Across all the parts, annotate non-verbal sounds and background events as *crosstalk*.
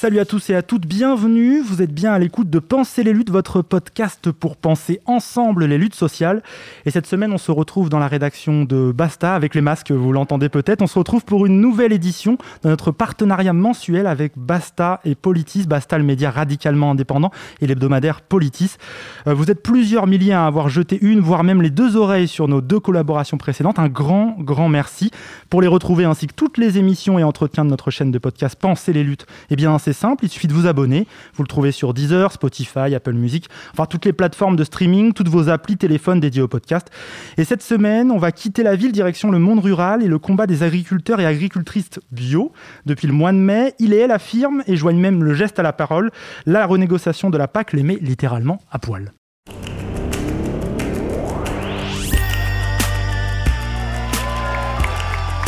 Salut à tous et à toutes, bienvenue. Vous êtes bien à l'écoute de Penser les luttes, votre podcast pour penser ensemble les luttes sociales. Et cette semaine, on se retrouve dans la rédaction de Basta avec les masques, vous l'entendez peut-être. On se retrouve pour une nouvelle édition de notre partenariat mensuel avec Basta et Politis. Basta, le média radicalement indépendant, et l'hebdomadaire Politis. Euh, Vous êtes plusieurs milliers à avoir jeté une, voire même les deux oreilles sur nos deux collaborations précédentes. Un grand, grand merci. Pour les retrouver ainsi que toutes les émissions et entretiens de notre chaîne de podcast Penser les luttes, eh bien c'est simple, il suffit de vous abonner. Vous le trouvez sur Deezer, Spotify, Apple Music, enfin toutes les plateformes de streaming, toutes vos applis téléphones dédiées au podcast. Et cette semaine, on va quitter la ville direction le monde rural et le combat des agriculteurs et agricultrices bio. Depuis le mois de mai, il et elle affirment et joignent même le geste à la parole. La renégociation de la PAC les met littéralement à poil.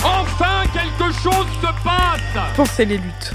Enfin, quelque chose se passe Pensez les luttes.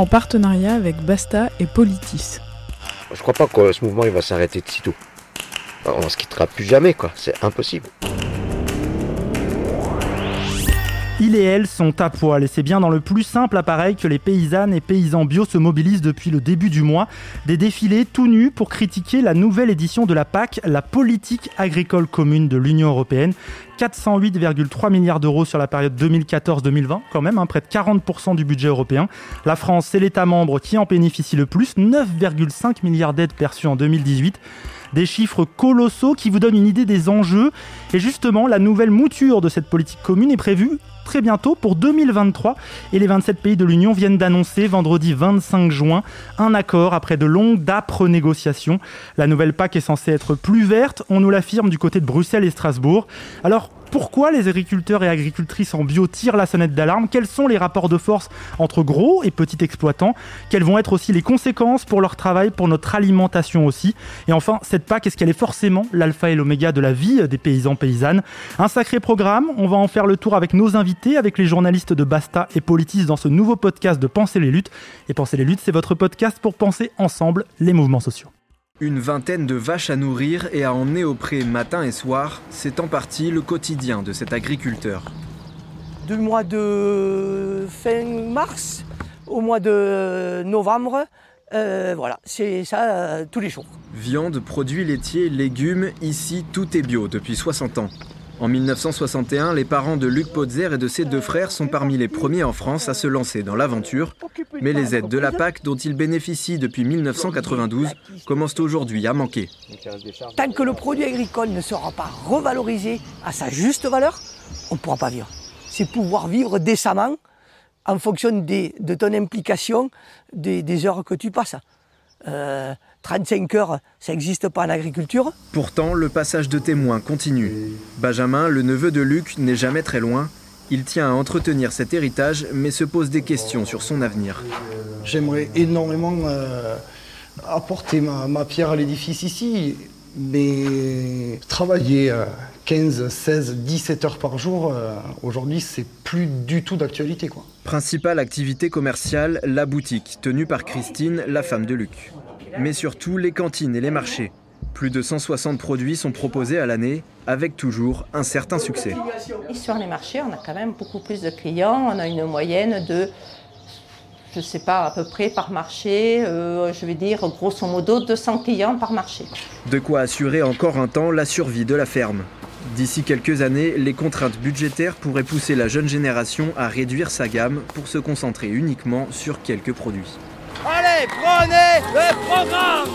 En partenariat avec Basta et Politis. Je crois pas que ce mouvement il va s'arrêter de sitôt. On se quittera plus jamais quoi, c'est impossible. Il et elle sont à poil et c'est bien dans le plus simple appareil que les paysannes et paysans bio se mobilisent depuis le début du mois. Des défilés tout nus pour critiquer la nouvelle édition de la PAC, la politique agricole commune de l'Union européenne. 408,3 milliards d'euros sur la période 2014-2020, quand même, hein, près de 40% du budget européen. La France, c'est l'État membre qui en bénéficie le plus, 9,5 milliards d'aides perçues en 2018. Des chiffres colossaux qui vous donnent une idée des enjeux. Et justement, la nouvelle mouture de cette politique commune est prévue très bientôt pour 2023 et les 27 pays de l'Union viennent d'annoncer vendredi 25 juin un accord après de longues d'âpres négociations. La nouvelle PAC est censée être plus verte, on nous l'affirme du côté de Bruxelles et Strasbourg. Alors pourquoi les agriculteurs et agricultrices en bio tirent la sonnette d'alarme? Quels sont les rapports de force entre gros et petits exploitants? Quelles vont être aussi les conséquences pour leur travail, pour notre alimentation aussi? Et enfin, cette PAC, est-ce qu'elle est forcément l'alpha et l'oméga de la vie des paysans paysannes? Un sacré programme, on va en faire le tour avec nos invités, avec les journalistes de Basta et Politis dans ce nouveau podcast de Penser les luttes. Et Penser les luttes, c'est votre podcast pour penser ensemble les mouvements sociaux. Une vingtaine de vaches à nourrir et à emmener au pré matin et soir, c'est en partie le quotidien de cet agriculteur. Du mois de fin mars au mois de novembre, euh, voilà, c'est ça euh, tous les jours. Viande, produits laitiers, légumes, ici tout est bio depuis 60 ans. En 1961, les parents de Luc Potzer et de ses deux frères sont parmi les premiers en France à se lancer dans l'aventure. Mais les aides de la PAC dont ils bénéficient depuis 1992 commencent aujourd'hui à manquer. Tant que le produit agricole ne sera pas revalorisé à sa juste valeur, on ne pourra pas vivre. C'est pouvoir vivre décemment en fonction de ton implication, des, des heures que tu passes. Euh, 35 heures, ça n'existe pas en agriculture. Pourtant, le passage de témoin continue. Benjamin, le neveu de Luc, n'est jamais très loin. Il tient à entretenir cet héritage, mais se pose des questions sur son avenir. J'aimerais énormément euh, apporter ma, ma pierre à l'édifice ici, mais travailler euh, 15, 16, 17 heures par jour, euh, aujourd'hui, c'est plus du tout d'actualité. quoi. Principale activité commerciale, la boutique, tenue par Christine, la femme de Luc. Mais surtout les cantines et les marchés. Plus de 160 produits sont proposés à l'année, avec toujours un certain succès. Et sur les marchés, on a quand même beaucoup plus de clients. On a une moyenne de je ne sais pas, à peu près par marché, euh, je vais dire grosso modo 200 clients par marché. De quoi assurer encore un temps la survie de la ferme. D'ici quelques années, les contraintes budgétaires pourraient pousser la jeune génération à réduire sa gamme pour se concentrer uniquement sur quelques produits. Allez, prenez le programme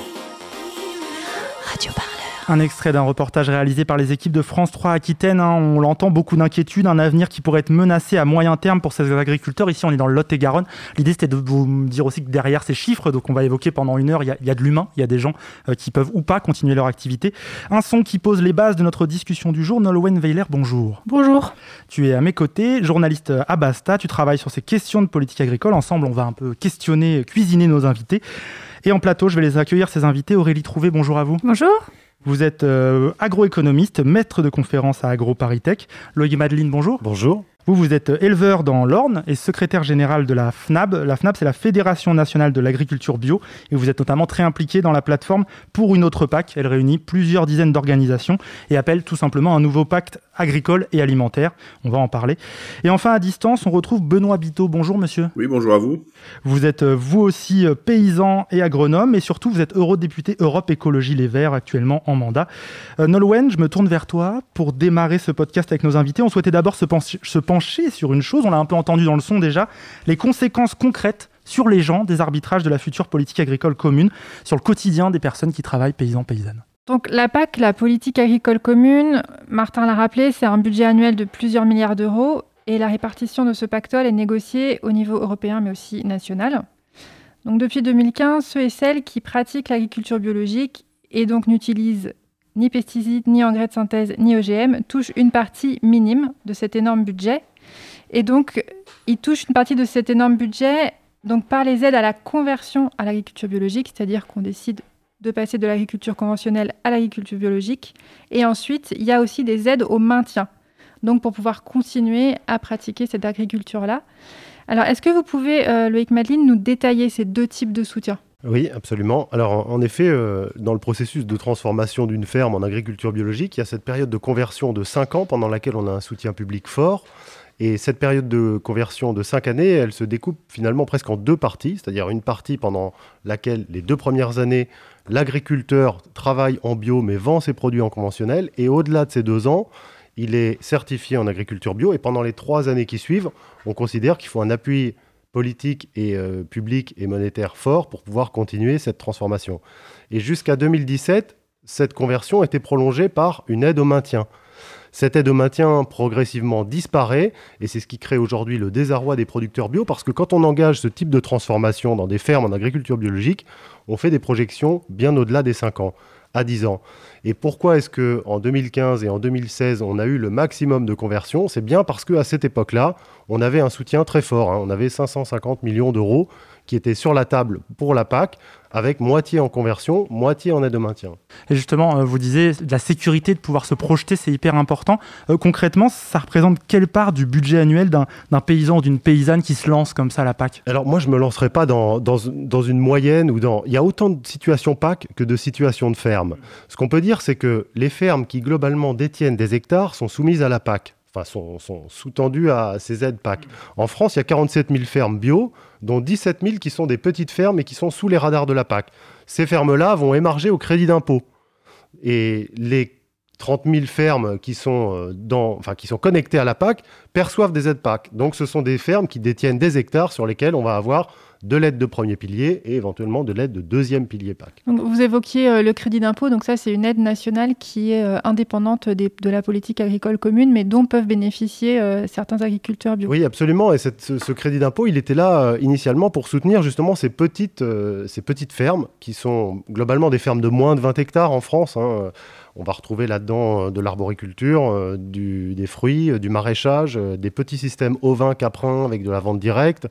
Radio Parleur. Un extrait d'un reportage réalisé par les équipes de France 3 Aquitaine. hein. On l'entend, beaucoup d'inquiétudes, un avenir qui pourrait être menacé à moyen terme pour ces agriculteurs. Ici, on est dans le Lot-et-Garonne. L'idée, c'était de vous dire aussi que derrière ces chiffres, donc on va évoquer pendant une heure, il y a, il y a de l'humain, il y a des gens euh, qui peuvent ou pas continuer leur activité. Un son qui pose les bases de notre discussion du jour. Nolwenn Weiler, bonjour. Bonjour. Tu es à mes côtés, journaliste à Basta. Tu travailles sur ces questions de politique agricole. Ensemble, on va un peu questionner, cuisiner nos invités. Et en plateau, je vais les accueillir, ces invités. Aurélie Trouvé, bonjour à vous. Bonjour. Vous êtes euh, agroéconomiste, maître de conférence à AgroParisTech. Loïc Madeline, bonjour. Bonjour. Vous, vous êtes éleveur dans l'Orne et secrétaire général de la FNAB. La FNAB, c'est la Fédération nationale de l'agriculture bio. Et vous êtes notamment très impliqué dans la plateforme Pour une autre PAC. Elle réunit plusieurs dizaines d'organisations et appelle tout simplement un nouveau pacte agricole et alimentaire. On va en parler. Et enfin, à distance, on retrouve Benoît Biteau. Bonjour, monsieur. Oui, bonjour à vous. Vous êtes euh, vous aussi euh, paysan et agronome et surtout vous êtes eurodéputé Europe Écologie Les Verts actuellement en mandat. Euh, Nolwenn, je me tourne vers toi pour démarrer ce podcast avec nos invités. On souhaitait d'abord se, pencher- se pencher sur une chose, on l'a un peu entendu dans le son déjà, les conséquences concrètes sur les gens des arbitrages de la future politique agricole commune, sur le quotidien des personnes qui travaillent paysans-paysannes. Donc la PAC, la politique agricole commune, Martin l'a rappelé, c'est un budget annuel de plusieurs milliards d'euros et la répartition de ce pactole est négociée au niveau européen mais aussi national. Donc depuis 2015, ceux et celles qui pratiquent l'agriculture biologique et donc n'utilisent ni pesticides, ni engrais de synthèse, ni OGM touchent une partie minime de cet énorme budget. Et donc, ils touchent une partie de cet énorme budget donc par les aides à la conversion à l'agriculture biologique, c'est-à-dire qu'on décide de passer de l'agriculture conventionnelle à l'agriculture biologique. Et ensuite, il y a aussi des aides au maintien, donc pour pouvoir continuer à pratiquer cette agriculture-là. Alors, est-ce que vous pouvez, euh, Loïc Madeline, nous détailler ces deux types de soutien Oui, absolument. Alors, en, effet, euh, dans le processus de transformation d'une ferme en agriculture biologique, il y a cette période de conversion de 5 ans pendant laquelle on a un soutien public fort. Et cette période de conversion de 5 années, elle se découpe finalement presque en deux parties, c'est-à-dire une partie pendant laquelle les deux premières années, l'agriculteur travaille en bio mais vend ses produits en conventionnel, et au-delà de ces deux ans, il est certifié en agriculture bio, et pendant les trois années qui suivent, on considère qu'il faut un appui politique et euh, et monétaire fort pour pouvoir continuer cette transformation. Et jusqu'à 2017, cette conversion était prolongée par une aide au maintien. Cette aide au maintien progressivement disparaît et c'est ce qui crée aujourd'hui le désarroi des producteurs bio parce que quand on engage ce type de transformation dans des fermes en agriculture biologique, on fait des projections bien au-delà des 5 ans, à 10 ans. Et pourquoi est-ce que en 2015 et en 2016 on a eu le maximum de conversion C'est bien parce qu'à cette époque-là, on avait un soutien très fort. hein. On avait 550 millions d'euros qui étaient sur la table pour la PAC, avec moitié en conversion, moitié en aide au maintien. Et justement, euh, vous disiez, la sécurité de pouvoir se projeter, c'est hyper important. Euh, concrètement, ça représente quelle part du budget annuel d'un paysan ou d'une paysanne qui se lance comme ça à la PAC Alors moi, je me lancerai pas dans, dans, dans une moyenne ou dans... Il y a autant de situations PAC que de situations de ferme. Ce qu'on peut dire, c'est que les fermes qui globalement détiennent des hectares sont soumises à la PAC, enfin sont, sont sous-tendues à ces aides PAC. En France, il y a 47 000 fermes bio, dont 17 000 qui sont des petites fermes et qui sont sous les radars de la PAC. Ces fermes-là vont émarger au crédit d'impôt. Et les 30 000 fermes qui sont, euh, qui sont connectées à la PAC perçoivent des aides PAC. Donc ce sont des fermes qui détiennent des hectares sur lesquels on va avoir de l'aide de premier pilier et éventuellement de l'aide de deuxième pilier PAC. Donc, Vous évoquiez euh, le crédit d'impôt, donc ça c'est une aide nationale qui est euh, indépendante des- de la politique agricole commune, mais dont peuvent bénéficier euh, certains agriculteurs bio. Oui, absolument. Et cette- ce, ce crédit d'impôt, il était là initialement pour soutenir justement ces petites, ces petites fermes qui sont globalement des fermes de moins de 20 hectares en France. hein. On va retrouver là-dedans de l'arboriculture, des fruits, du maraîchage, des petits systèmes ovins, caprins avec de la vente directe.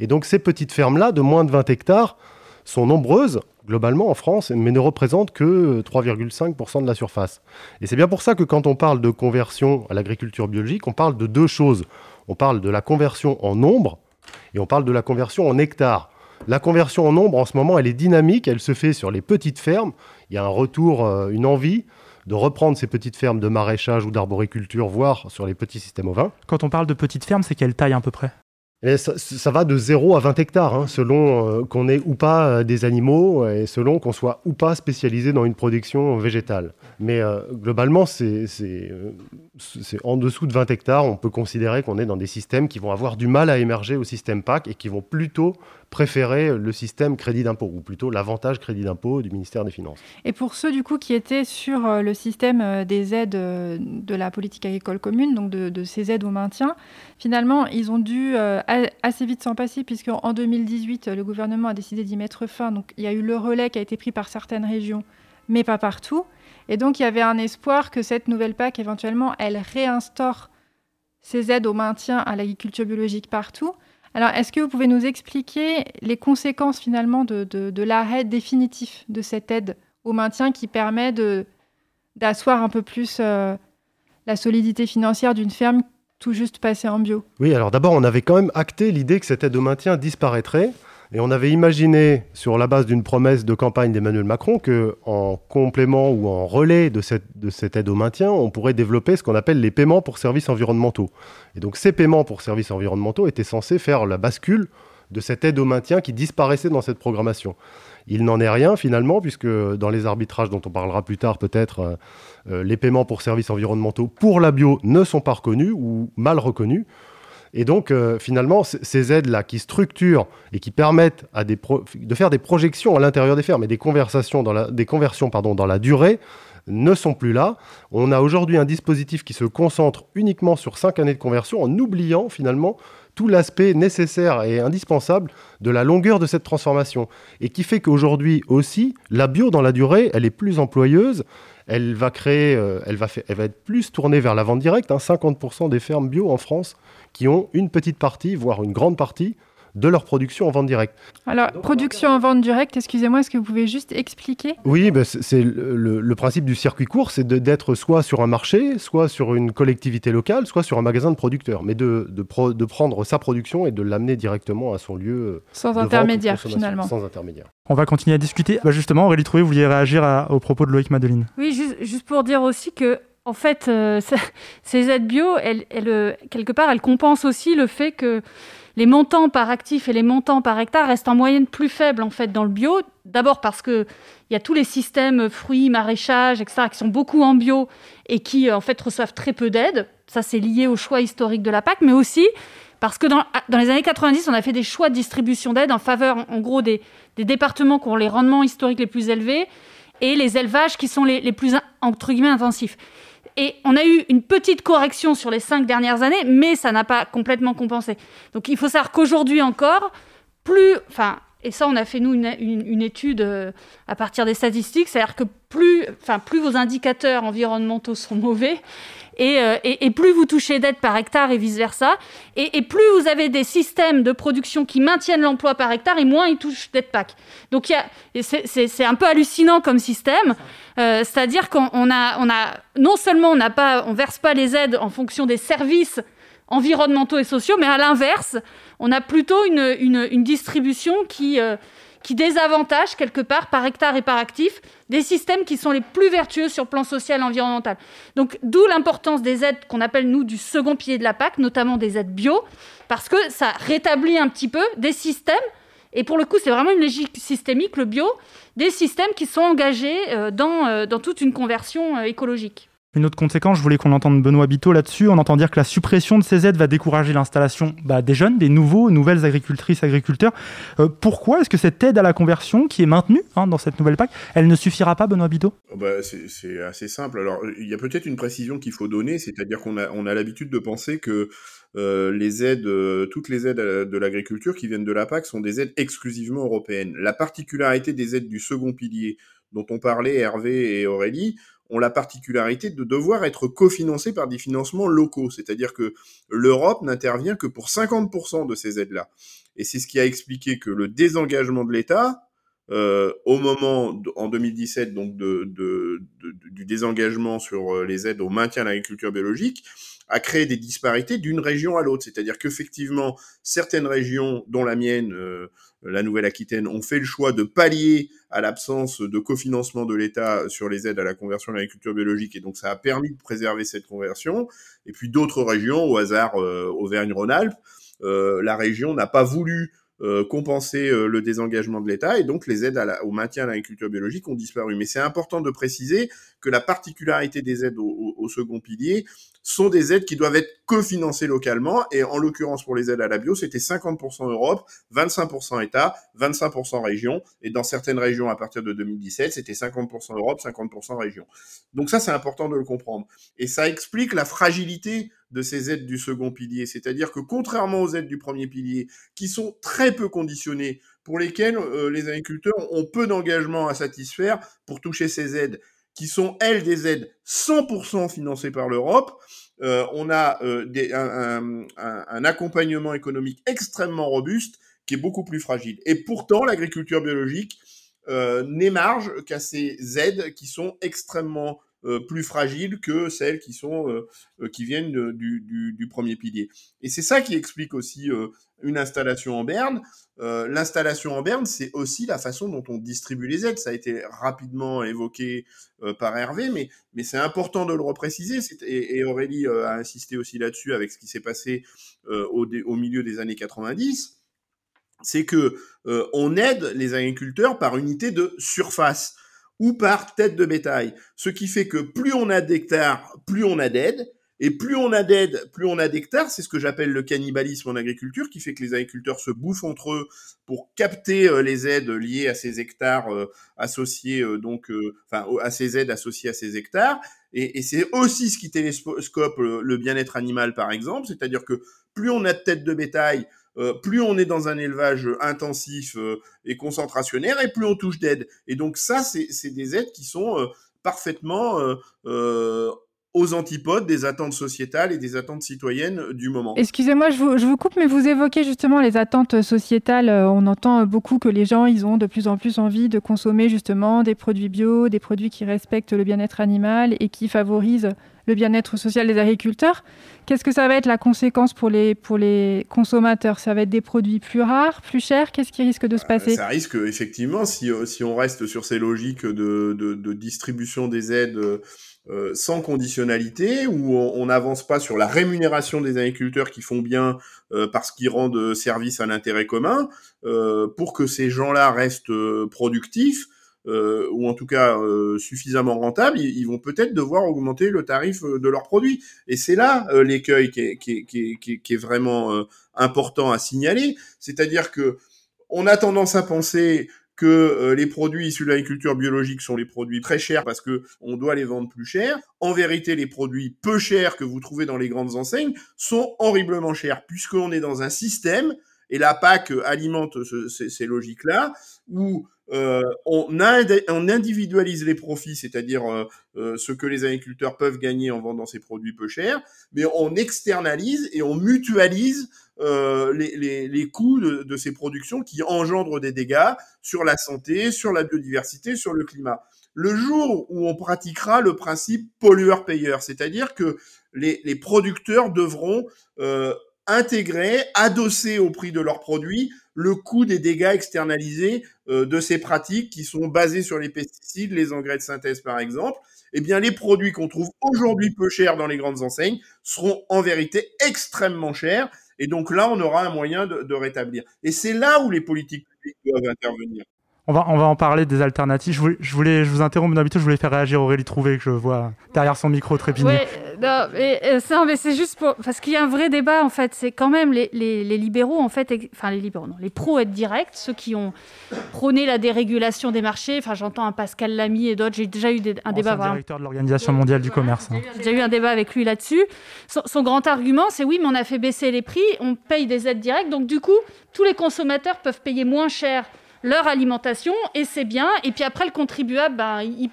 Et donc ces petites fermes-là, de moins de 20 hectares, sont nombreuses globalement en France, mais ne représentent que euh, 3,5% de la surface. Et c'est bien pour ça que quand on parle de conversion à l'agriculture biologique, on parle de deux choses. On parle de la conversion en nombre et on parle de la conversion en hectares. La conversion en nombre, en ce moment, elle est dynamique, elle se fait sur les petites fermes. Il y a un retour, euh, une envie de reprendre ces petites fermes de maraîchage ou d'arboriculture, voire sur les petits systèmes ovins. Quand on parle de petites fermes, c'est quelle taille à peu près? Et ça, va de 0 à 20 hectares, hein, selon euh, qu'on ait ou pas euh, des animaux et selon qu'on soit ou pas spécialisé dans une production végétale. Mais euh, globalement, euh, c'est en dessous de 20 hectares, on peut considérer qu'on est dans des systèmes qui vont avoir du mal à émerger au système PAC et qui vont plutôt préférer le système crédit d'impôt, ou plutôt l'avantage crédit d'impôt du ministère des Finances. Et pour ceux du coup qui étaient sur euh, le système euh, des aides euh, de la politique agricole commune, donc de, ces aides au maintien, finalement ils ont dû assez vite s'en passer puisque en 2018 le gouvernement a décidé d'y mettre fin. Donc il y a eu le relais qui a été pris par certaines régions, mais pas partout. Et donc il y avait un espoir que cette nouvelle PAC éventuellement elle réinstaure ces aides au maintien à l'agriculture biologique partout. Alors, est-ce que vous pouvez nous expliquer les conséquences finalement de, l'arrêt définitif de cette aide au maintien qui permet d'asseoir un peu plus euh, la solidité financière d'une ferme tout juste passée en bio? Oui, alors d'abord, on avait quand même acté l'idée que cette aide au maintien disparaîtrait. Et on avait imaginé, sur la base d'une promesse de campagne d'Emmanuel Macron, que en complément ou en relais de cette, de cette aide au maintien, on pourrait développer ce qu'on appelle les paiements pour services environnementaux. Et donc ces paiements pour services environnementaux étaient censés faire la bascule de cette aide au maintien qui disparaissait dans cette programmation. Il n'en est rien finalement, puisque dans les arbitrages dont on parlera plus tard peut-être, euh, euh, les paiements pour services environnementaux pour la bio ne sont pas reconnus ou mal reconnus. Et donc, euh, finalement, ces aides-là qui structurent et qui permettent de faire des projections à l'intérieur des fermes et des, conversations dans des conversions pardon, dans la durée ne sont plus là. On a aujourd'hui un dispositif qui se concentre uniquement sur cinq années de conversion en oubliant finalement tout l'aspect nécessaire et indispensable de la longueur de cette transformation. Et qui fait qu'aujourd'hui aussi, la bio dans la durée, elle est plus employeuse, elle va créer, euh, elle, va être plus tournée vers la vente directe. hein. 50% des fermes bio en France qui ont une petite partie, voire une grande partie, de leur production en vente directe. Alors, production en vente directe, excusez-moi, est-ce que vous pouvez juste expliquer? Oui, ben, c'est le, le- le principe du circuit court, c'est d'être soit sur un marché, soit sur une collectivité locale, soit sur un magasin de producteurs, mais de, de pro- de prendre sa production et de l'amener directement à son lieu. Sans de vente ou de intermédiaire, finalement. Sans intermédiaire. On va continuer à discuter. Bah, justement, Aurélie Trouvé, vous vouliez réagir à- aux propos de Loïc Madeline. Oui, juste, juste pour dire aussi que, en fait, euh, *laughs* ces aides bio, elles, elles, euh, quelque part, elles compensent aussi le fait que les montants par actif et les montants par hectare restent en moyenne plus faibles en fait dans le bio. D'abord parce que il y a tous les systèmes fruits, maraîchage, etc. qui sont beaucoup en bio et qui euh, en fait reçoivent très peu d'aide. Ça c'est lié au choix historique de la PAC, mais aussi parce que dans, dans les années 90, on a fait des choix de distribution d'aide en faveur, en, gros, des, des départements qui ont les rendements historiques les plus élevés et les élevages qui sont les plus, entre guillemets, intensifs. Et on a eu une petite correction sur les cinq dernières années, mais ça n'a pas complètement compensé. Donc il faut savoir qu'aujourd'hui encore, plus, enfin, et ça on a fait nous une, une- une étude euh, à partir des statistiques, c'est-à-dire que plus, plus vos indicateurs environnementaux sont mauvais, et, euh, et- et plus vous touchez d'aide par hectare et vice-versa, et, et plus vous avez des systèmes de production qui maintiennent l'emploi par hectare, et moins ils touchent d'aide PAC. Donc c'est- un peu hallucinant comme système, euh, c'est-à-dire qu'on on a, on a, non seulement on on verse pas les aides en fonction des services environnementaux et sociaux, mais à l'inverse, on a plutôt une, distribution qui, euh, qui désavantage quelque part par hectare et par actif des systèmes qui sont les plus vertueux sur le plan social et environnemental. Donc d'où l'importance des aides qu'on appelle nous du second pilier de la PAC, notamment des aides bio, parce que ça rétablit un petit peu des systèmes, et pour le coup c'est vraiment une logique systémique, le bio, des systèmes qui sont engagés euh, dans, euh, dans toute une conversion écologique. Une autre conséquence, je voulais qu'on entende Benoît Biteau là-dessus. On entend dire que la suppression de ces aides va décourager l'installation bah, des jeunes, des nouveaux, nouvelles agricultrices, agriculteurs. Euh, pourquoi est-ce que cette aide à la conversion, qui est maintenue hein, dans cette nouvelle PAC, elle ne suffira pas, Benoît Biteau? Oh bah, c'est assez simple. Alors, il y a peut-être une précision qu'il faut donner, c'est-à-dire qu'on a, l'habitude de penser que euh, euh, toutes les aides de l'agriculture qui viennent de la PAC sont des aides exclusivement européennes. La particularité des aides du second pilier dont on parlait Hervé et Aurélie ont la particularité de devoir être cofinancées par des financements locaux, c'est-à-dire que l'Europe n'intervient que pour 50% de ces aides-là. Et c'est ce qui a expliqué que le désengagement de l'État, euh, au moment en 2017 donc du désengagement sur euh, les aides au maintien de l'agriculture biologique a créé des disparités d'une région à l'autre. C'est-à-dire qu'effectivement, certaines régions, dont la mienne, euh, la Nouvelle-Aquitaine, ont fait le choix de pallier à l'absence de cofinancement de l'État sur les aides à la conversion à l'agriculture biologique, et donc ça a permis de préserver cette conversion. Et puis d'autres régions, au hasard euh, Auvergne-Rhône-Alpes, la région n'a pas voulu compenser le désengagement de l'État et donc les aides au maintien à l'agriculture biologique ont disparu. Mais c'est important de préciser que la particularité des aides au second pilier, sont des aides qui doivent être cofinancées localement. Et en l'occurrence, pour les aides à la bio, c'était 50% Europe, 25% État, 25% région. Et dans certaines régions, à partir de 2017, c'était 50% Europe, 50% région. Donc ça, c'est important de le comprendre. Et ça explique la fragilité de ces aides du second pilier. C'est-à-dire que contrairement aux aides du premier pilier, qui sont très peu conditionnées, pour lesquelles euh, les agriculteurs ont peu d'engagement à satisfaire pour toucher ces aides, qui sont, elles, des aides 100% financées par l'Europe. Euh, on a euh, un, un, un, accompagnement économique extrêmement robuste qui est beaucoup plus fragile. Et pourtant, l'agriculture biologique euh, n'émarge qu'à ces aides qui sont extrêmement plus fragiles que celles qui sont euh, euh, qui viennent du, premier pilier. Et c'est ça qui explique aussi une installation en berne. L'installation en berne, c'est aussi la façon dont on distribue les aides. Ça a été rapidement évoqué par Hervé, mais, c'est important de le repréciser. Et, Aurélie a insisté aussi là-dessus avec ce qui s'est passé au, au milieu des années 90 c'est que euh, on aide les agriculteurs par unité de surface ou par tête de bétail. Ce qui fait que plus on a d'hectares, plus on a d'aide. Et plus on a d'aide, plus on a d'hectares. C'est ce que j'appelle le cannibalisme en agriculture, qui fait que les agriculteurs se bouffent entre eux pour capter euh, les aides liées à ces hectares euh, associés, euh, donc, enfin, à ces aides associées à ces hectares. Et, et c'est aussi ce qui télescope le, le bien-être animal, par exemple. C'est-à-dire que plus on a de têtes de bétail, euh, plus on est dans un élevage intensif euh, et concentrationnaire, et plus on touche d'aide. Et donc ça, c'est des aides qui sont euh, parfaitement aux antipodes des attentes sociétales et des attentes citoyennes du moment. Excusez-moi, je vous, je vous, coupe, mais vous évoquez justement les attentes sociétales. On entend beaucoup que les gens, ils ont de plus en plus envie de consommer justement des produits bio, des produits qui respectent le bien-être animal et qui favorisent le bien-être social des agriculteurs. Qu'est-ce que ça va être la conséquence pour les, pour les consommateurs? Ça va être des produits plus rares, plus chers? Qu'est-ce qui risque de se passer? Ça risque effectivement, si, si on reste sur ces logiques de, de, de distribution des aides euh, sans conditionnalité, où on n'avance pas sur la rémunération des agriculteurs qui font bien euh, parce qu'ils rendent service à l'intérêt commun, euh, pour que ces gens-là restent euh, productifs, euh, ou en tout cas euh, suffisamment rentables, ils, vont peut-être devoir augmenter le tarif de leurs produits. Et c'est là l'écueil qui est, qui, est, qui, est, qui est, vraiment important à signaler, c'est-à-dire que on a tendance à penser que euh, les produits issus de l'agriculture biologique sont les produits très chers parce que on doit les vendre plus cher. En vérité, les produits peu chers que vous trouvez dans les grandes enseignes sont horriblement chers puisqu'on est dans un système et la PAC alimente ce, ces, logiques-là où euh, on, on, individualise les profits, c'est-à-dire euh, euh, ce que les agriculteurs peuvent gagner en vendant ces produits peu chers, mais on externalise et on mutualise euh, les, les, les, coûts de, de, ces productions qui engendrent des dégâts sur la santé, sur la biodiversité, sur le climat. Le jour où on pratiquera le principe pollueur-payeur, c'est-à-dire que les, les, producteurs devront euh, intégrer, adosser au prix de leurs produits, le coût des dégâts externalisés euh, de ces pratiques qui sont basées sur les pesticides, les engrais de synthèse par exemple, eh bien les produits qu'on trouve aujourd'hui peu chers dans les grandes enseignes seront en vérité extrêmement chers. Et donc là, on aura un moyen de, de rétablir. Et c'est là où les politiques publiques doivent intervenir. On va, on va en parler des alternatives. Je voulais, je, voulais, je vous interromps, d'habitude, je voulais faire réagir Aurélie Trouvé, que je vois derrière son micro trépigner. Ouais, non, mais, euh, ça, mais c'est juste pour. Parce qu'il y a un vrai débat, en fait. C'est quand même les, les, les, libéraux, en fait. Enfin, les libéraux, non. Les pro-aides directes, ceux qui ont prôné la dérégulation des marchés. Enfin, j'entends un Pascal Lamy et d'autres. J'ai déjà eu des, un bon, débat. C'est directeur de l'Organisation mondiale du commerce. Hein. J'ai déjà eu un débat avec lui là-dessus. Son, son, grand argument, c'est oui, mais on a fait baisser les prix, on paye des aides directes. Donc, du coup, tous les consommateurs peuvent payer moins cher leur alimentation et c'est bien. Et puis après, le contribuable, ben, il,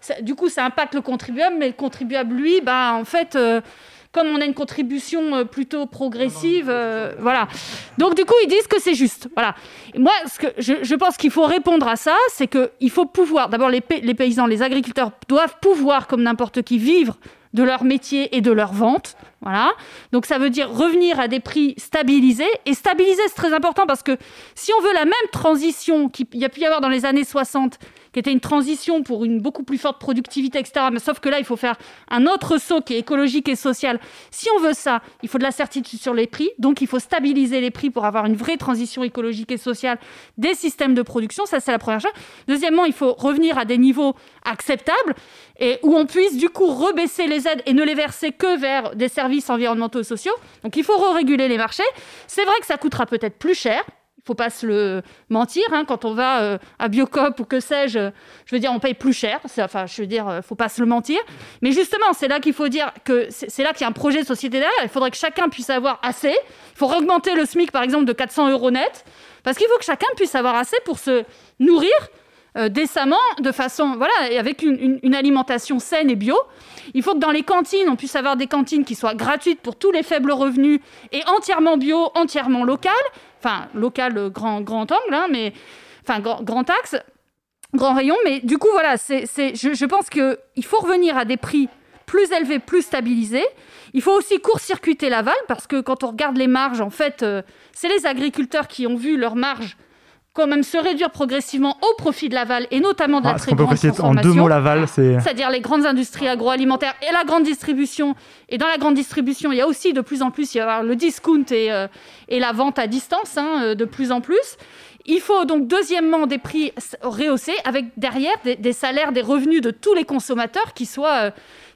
ça, du coup, ça impacte le contribuable, mais le contribuable, lui, ben, en fait, euh, comme on a une contribution euh, plutôt progressive, euh, voilà. Donc, du coup, ils disent que c'est juste. Voilà. Et moi, ce que je, je pense qu'il faut répondre à ça, c'est qu'il faut pouvoir, d'abord, les, les paysans, les agriculteurs doivent pouvoir, comme n'importe qui, vivre de leur métier et de leur vente. Voilà. Donc ça veut dire revenir à des prix stabilisés. Et stabiliser, c'est très important parce que si on veut la même transition qu'il y a pu y avoir dans les années 60, qui était une transition pour une beaucoup plus forte productivité, etc. Mais sauf que là, il faut faire un autre saut qui est écologique et social. Si on veut ça, il faut de la certitude sur les prix. Donc, il faut stabiliser les prix pour avoir une vraie transition écologique et sociale des systèmes de production. Ça, c'est la première chose. Deuxièmement, il faut revenir à des niveaux acceptables et où on puisse du coup rebaisser les aides et ne les verser que vers des services environnementaux et sociaux. Donc, il faut re-réguler les marchés. C'est vrai que ça coûtera peut-être plus cher il faut pas se le mentir. Hein, quand on va euh, à Biocop ou que sais-je, je veux dire, on paye plus cher. Enfin, je veux dire, euh, faut pas se le mentir. Mais justement, c'est là qu'il faut dire que c'est là qu'il y a un projet de société derrière. Il faudrait que chacun puisse avoir assez. Il faut augmenter le SMIC, par exemple, de 400 euros net. Parce qu'il faut que chacun puisse avoir assez pour se nourrir euh, décemment, de façon, voilà, et avec une, une, alimentation saine et bio. Il faut que dans les cantines, on puisse avoir des cantines qui soient gratuites pour tous les faibles revenus et entièrement bio, entièrement local enfin local euh, grand, grand angle, hein, mais enfin grand, grand, axe, grand rayon. Mais du coup, voilà, c'est, je, je pense qu'il faut revenir à des prix plus élevés, plus stabilisés. Il faut aussi court-circuiter l'aval parce que quand on regarde les marges, en fait, euh, c'est les agriculteurs qui ont vu leurs marges quand même se réduire progressivement au profit de l'aval et notamment de la ah, très grande transformation. En deux mots, l'aval, c'est... C'est-à-dire les grandes industries agroalimentaires et la grande distribution. Et dans la grande distribution, il y a aussi de plus en plus, il y a le discount et, euh, et la vente à distance hein, euh, de plus en plus. Il faut donc deuxièmement des prix rehaussés avec derrière des, des salaires, des revenus de tous les consommateurs qui soient... Euh,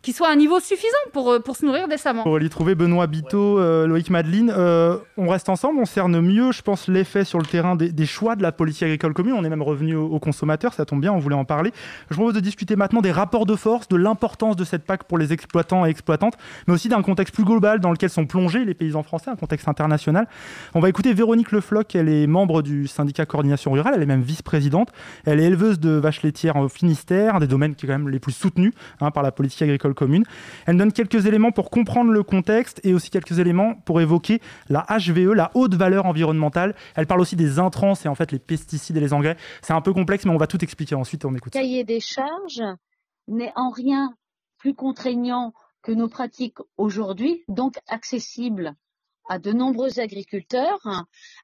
qui soit à un niveau suffisant pour, euh, pour se nourrir décemment. Pour y trouver Benoît Biteau, euh, Loïc Madeline, euh, on reste ensemble, on cerne mieux, je pense, l'effet sur le terrain des, choix de la politique agricole commune. On est même revenu aux, consommateurs, ça tombe bien, on voulait en parler. Je propose de discuter maintenant des rapports de force, de l'importance de cette PAC pour les exploitants et exploitantes, mais aussi d'un contexte plus global dans lequel sont plongés les paysans français, un contexte international. On va écouter Véronique Lefloc, elle est membre du syndicat Coordination Rurale, elle est même vice-présidente. Elle est éleveuse de vaches laitières au Finistère, un des domaines qui est quand même les plus soutenus hein, par la politique agricole commune. Elle donne quelques éléments pour comprendre le contexte et aussi quelques éléments pour évoquer la HVE, la haute valeur environnementale. Elle parle aussi des intrants, c'est en fait les pesticides et les engrais. C'est un peu complexe, mais on va tout expliquer ensuite. On écoute. Le cahier des charges n'est en rien plus contraignant que nos pratiques aujourd'hui, donc accessible à de nombreux agriculteurs.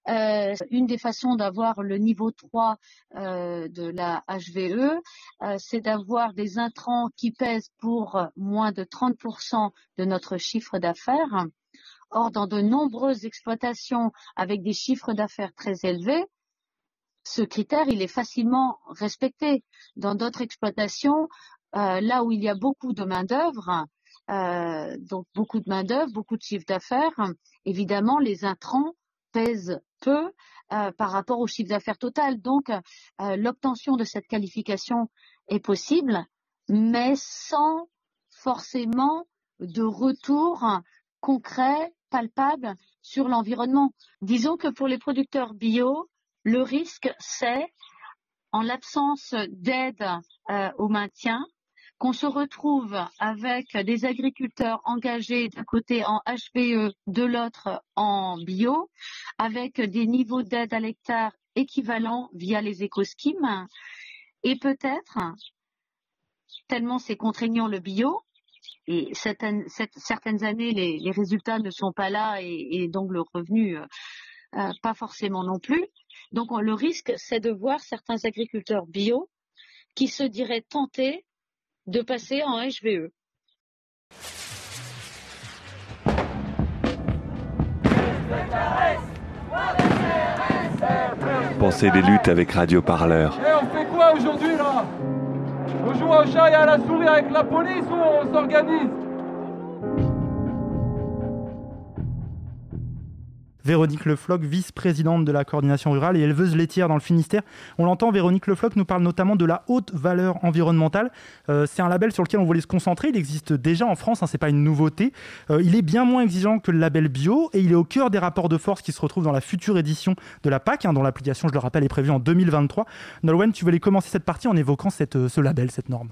Euh, une des façons d'avoir le niveau 3 euh, de la HVE, euh, c'est d'avoir des intrants qui pèsent pour moins de 30% de notre chiffre d'affaires. Or, dans de nombreuses exploitations avec des chiffres d'affaires très élevés, ce critère, il est facilement respecté. Dans d'autres exploitations, là où il y a beaucoup de main-d'œuvre, euh, donc beaucoup de main-d'œuvre, beaucoup de chiffre d'affaires. Évidemment, les intrants pèsent peu euh, par rapport au chiffre d'affaires total. Donc, euh, l'obtention de cette qualification est possible, mais sans forcément de retour concret, palpable sur l'environnement. Disons que pour les producteurs bio, le risque, c'est, en l'absence d'aide au maintien, qu'on se retrouve avec des agriculteurs engagés d'un côté en HVE, de l'autre en bio, avec des niveaux d'aide à l'hectare équivalents via les écoschemes, et peut-être, tellement c'est contraignant le bio, et certaines, années les, résultats ne sont pas là et, donc le revenu euh, euh, pas forcément non plus. Donc le risque, c'est de voir certains agriculteurs bio qui se diraient tentés de passer en HVE. Pensez des luttes avec Radio Parleur. Eh, on fait quoi aujourd'hui là? On joue au chat et à la souris avec la police ou on s'organise? Véronique Lefloc, vice-présidente de la coordination rurale et éleveuse laitière dans le Finistère. On l'entend, Véronique Lefloc nous parle notamment de la haute valeur environnementale. Euh, c'est un label sur lequel on voulait se concentrer. Il existe déjà en France, hein, ce n'est pas une nouveauté. Euh, il est bien moins exigeant que le label bio et il est au cœur des rapports de force qui se retrouvent dans la future édition de la PAC, hein, dont l'application, je le rappelle, est prévue en 2023. Nolwenn, tu voulais commencer cette partie en évoquant euh, ce label, cette norme.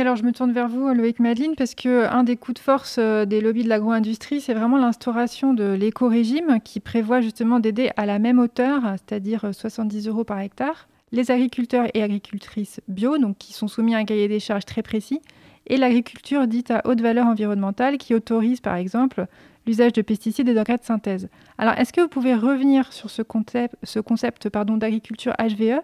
Alors, je me tourne vers vous, Loïc Madeline, parce qu'un des coups de force euh, des lobbies de l'agro-industrie, c'est vraiment l'instauration de l'éco-régime qui prévoit justement d'aider à la même hauteur, c'est-à-dire 70 euros par hectare, les agriculteurs et agricultrices bio, donc qui sont soumis à un cahier des charges très précis, et l'agriculture dite à haute valeur environnementale qui autorise par exemple l'usage de pesticides et d'engrais de synthèse. Alors, est-ce que vous pouvez revenir sur ce concept, ce concept d'agriculture HVE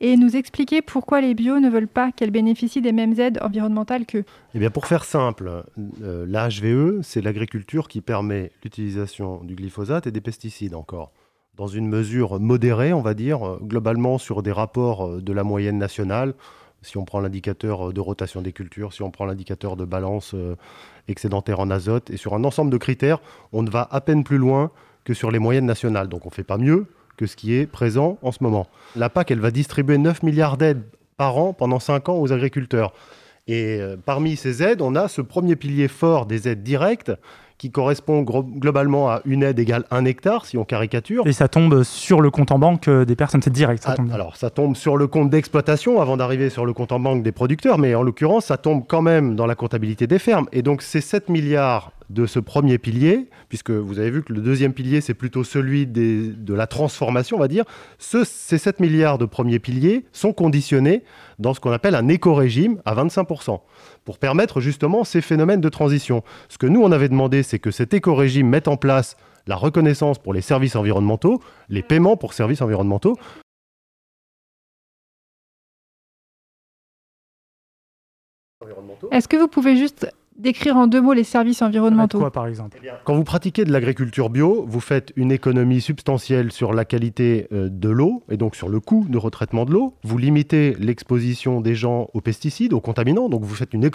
et nous expliquer pourquoi les bio ne veulent pas qu'elles bénéficient des mêmes aides environnementales qu'eux. Eh bien, pour faire simple, euh, la HVE, c'est l'agriculture qui permet l'utilisation du glyphosate et des pesticides encore, dans une mesure modérée, on va dire, euh, globalement sur des rapports euh, de la moyenne nationale. Si on prend l'indicateur de rotation des cultures, si on prend l'indicateur de balance excédentaire en azote, et sur un ensemble de critères, on ne va à peine plus loin que sur les moyennes nationales. Donc on ne fait pas mieux, que ce qui est présent en ce moment. La PAC, elle va distribuer 9 milliards d'aides par an pendant 5 ans aux agriculteurs. Et euh, parmi ces aides, on a ce premier pilier fort des aides directes qui correspond globalement à une aide égale 1 hectare, si on caricature. Et ça tombe sur le compte en banque euh, des personnes, c'est direct. Ça ah, alors, ça tombe sur le compte d'exploitation avant d'arriver sur le compte en banque des producteurs, mais en l'occurrence, ça tombe quand même dans la comptabilité des fermes. Et donc, ces 7 milliards de ce premier pilier, puisque vous avez vu que le deuxième pilier, c'est plutôt celui de la transformation, on va dire. ces 7 milliards de premier pilier sont conditionnés dans ce qu'on appelle un éco-régime à 25%, pour permettre justement ces phénomènes de transition. Ce que nous, on avait demandé, c'est que cet éco-régime mette en place la reconnaissance pour les services environnementaux, les paiements pour services environnementaux, Est-ce que vous pouvez juste décrire en deux mots les services environnementaux Quoi, par exemple eh Quand vous pratiquez de l'agriculture bio, vous faites une économie substantielle sur la qualité euh, de l'eau et donc sur le coût de retraitement de l'eau. Vous limitez l'exposition des gens aux pesticides, aux contaminants, donc vous faites une,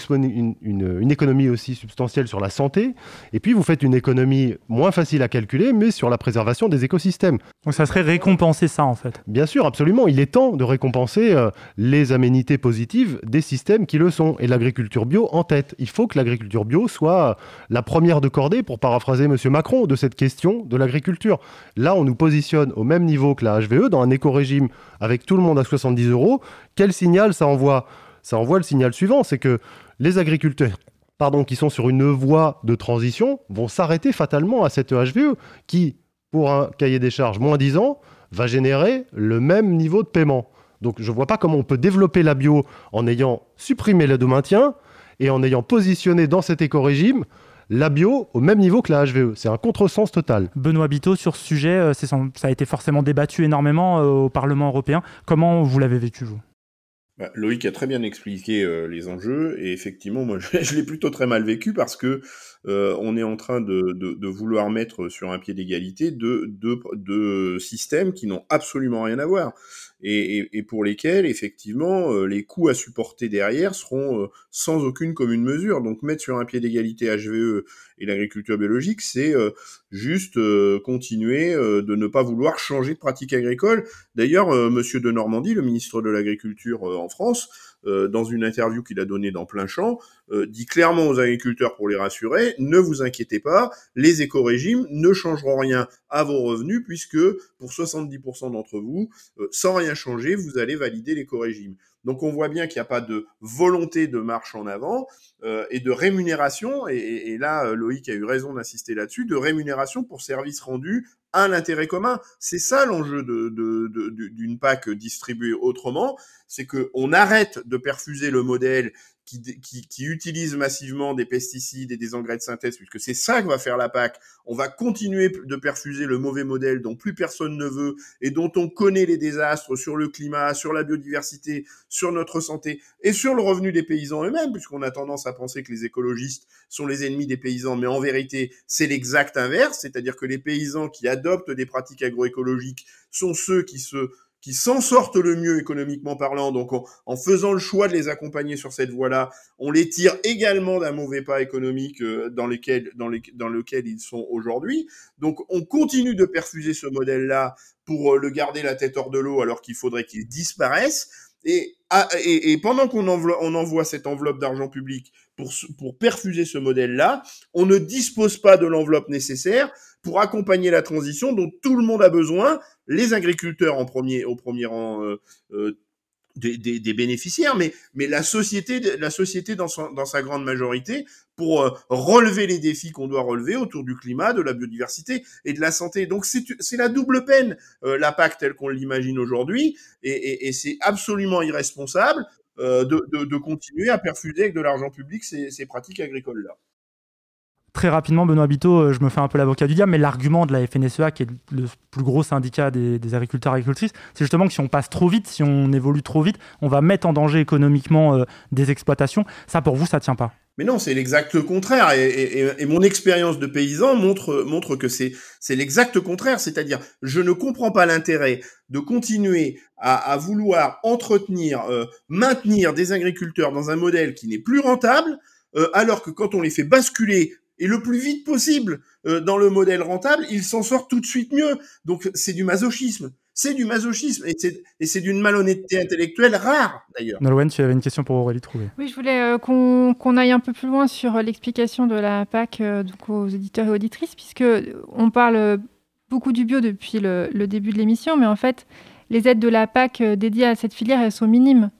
une, économie aussi substantielle sur la santé. Et puis vous faites une économie moins facile à calculer, mais sur la préservation des écosystèmes. Donc ça serait récompenser ça en fait Bien sûr, absolument. Il est temps de récompenser euh, les aménités positives des systèmes qui le sont. Et l'agriculture bio en tête. Il faut que l'agriculture l'agriculture bio soit la première de cordée, pour paraphraser M. Macron, de cette question de l'agriculture. Là, on nous positionne au même niveau que la HVE, dans un éco-régime avec tout le monde à 70 euros. Quel signal ça envoie? Ça envoie le signal suivant, c'est que les agriculteurs pardon, qui sont sur une voie de transition vont s'arrêter fatalement à cette HVE qui, pour un cahier des charges moins 10 ans, va générer le même niveau de paiement. Donc je ne vois pas comment on peut développer la bio en ayant supprimé l'aide au maintien et en ayant positionné dans cet éco-régime la bio au même niveau que la HVE. C'est un contresens total. Benoît Biteau, sur ce sujet, euh, ça a été forcément débattu énormément euh, au Parlement européen. Comment vous l'avez vécu, vous? Bah, Loïc a très bien expliqué euh, les enjeux et effectivement, moi, *laughs* je, l'ai plutôt très mal vécu parce que on est en train de, de, vouloir mettre sur un pied d'égalité deux, deux systèmes qui n'ont absolument rien à voir et, pour lesquels, effectivement, euh, les coûts à supporter derrière seront euh, sans aucune commune mesure. Donc mettre sur un pied d'égalité HVE et l'agriculture biologique, c'est euh, juste continuer de ne pas vouloir changer de pratique agricole. D'ailleurs, Monsieur de Normandie, le ministre de l'Agriculture en France, dans une interview qu'il a donnée dans plein champ, dit clairement aux agriculteurs pour les rassurer, ne vous inquiétez pas, les éco-régimes ne changeront rien à vos revenus puisque pour 70% d'entre vous, sans rien changer, vous allez valider l'éco-régime. Donc on voit bien qu'il n'y a pas de volonté de marche en avant euh, et de rémunération, et, là euh, Loïc a eu raison d'insister là-dessus, de rémunération pour services rendus à l'intérêt commun. C'est ça l'enjeu d'une PAC distribuée autrement, c'est qu'on arrête de perfuser le modèle qui, qui, utilisent massivement des pesticides et des engrais de synthèse, puisque c'est ça que va faire la PAC. On va continuer de perfuser le mauvais modèle dont plus personne ne veut et dont on connaît les désastres sur le climat, sur la biodiversité, sur notre santé et sur le revenu des paysans eux-mêmes, puisqu'on a tendance à penser que les écologistes sont les ennemis des paysans, mais en vérité, c'est l'exact inverse, c'est-à-dire que les paysans qui adoptent des pratiques agroécologiques sont ceux qui se qui s'en sortent le mieux économiquement parlant. Donc, en, faisant le choix de les accompagner sur cette voie-là, on les tire également d'un mauvais pas économique euh, dans, lequel ils sont aujourd'hui. Donc, on continue de perfuser ce modèle-là pour euh, le garder la tête hors de l'eau alors qu'il faudrait qu'il disparaisse. Et, ah, pendant qu'on envoie, on envoie cette enveloppe d'argent public pour, pour perfuser ce modèle-là, on ne dispose pas de l'enveloppe nécessaire pour accompagner la transition dont tout le monde a besoin, les agriculteurs en premier, au premier rang euh, euh, des, des, des, bénéficiaires, mais, mais la société, la société dans, son, dans sa grande majorité, pour euh, relever les défis qu'on doit relever autour du climat, de la biodiversité et de la santé. Donc c'est la double peine, euh, la PAC telle qu'on l'imagine aujourd'hui, et, et, et c'est absolument irresponsable de, de, continuer à perfuser avec de l'argent public ces, pratiques agricoles-là. très rapidement, Benoît Biteau, euh, je me fais un peu l'avocat du diable, mais l'argument de la FNSEA, qui est le plus gros syndicat des, agriculteurs et agricultrices, c'est justement que si on passe trop vite, si on évolue trop vite, on va mettre en danger économiquement euh, des exploitations. Ça, pour vous, ça tient pas? Mais non, c'est l'exact contraire. Et, mon expérience de paysan montre, montre que c'est, l'exact contraire. C'est-à-dire, je ne comprends pas l'intérêt de continuer à, à vouloir entretenir, euh, maintenir des agriculteurs dans un modèle qui n'est plus rentable, euh, alors que quand on les fait basculer et le plus vite possible euh, dans le modèle rentable, ils s'en sortent tout de suite mieux. Donc c'est du masochisme. C'est du masochisme et c'est, d'une malhonnêteté intellectuelle rare d'ailleurs. Nolwenn, tu avais une question pour Aurélie Trouvé. Oui, je voulais euh, qu'on, qu'on aille un peu plus loin sur l'explication de la PAC euh, donc aux éditeurs et auditrices, puisque on parle beaucoup du bio depuis le, le, début de l'émission, mais en fait, les aides de la PAC dédiées à cette filière, elles sont minimes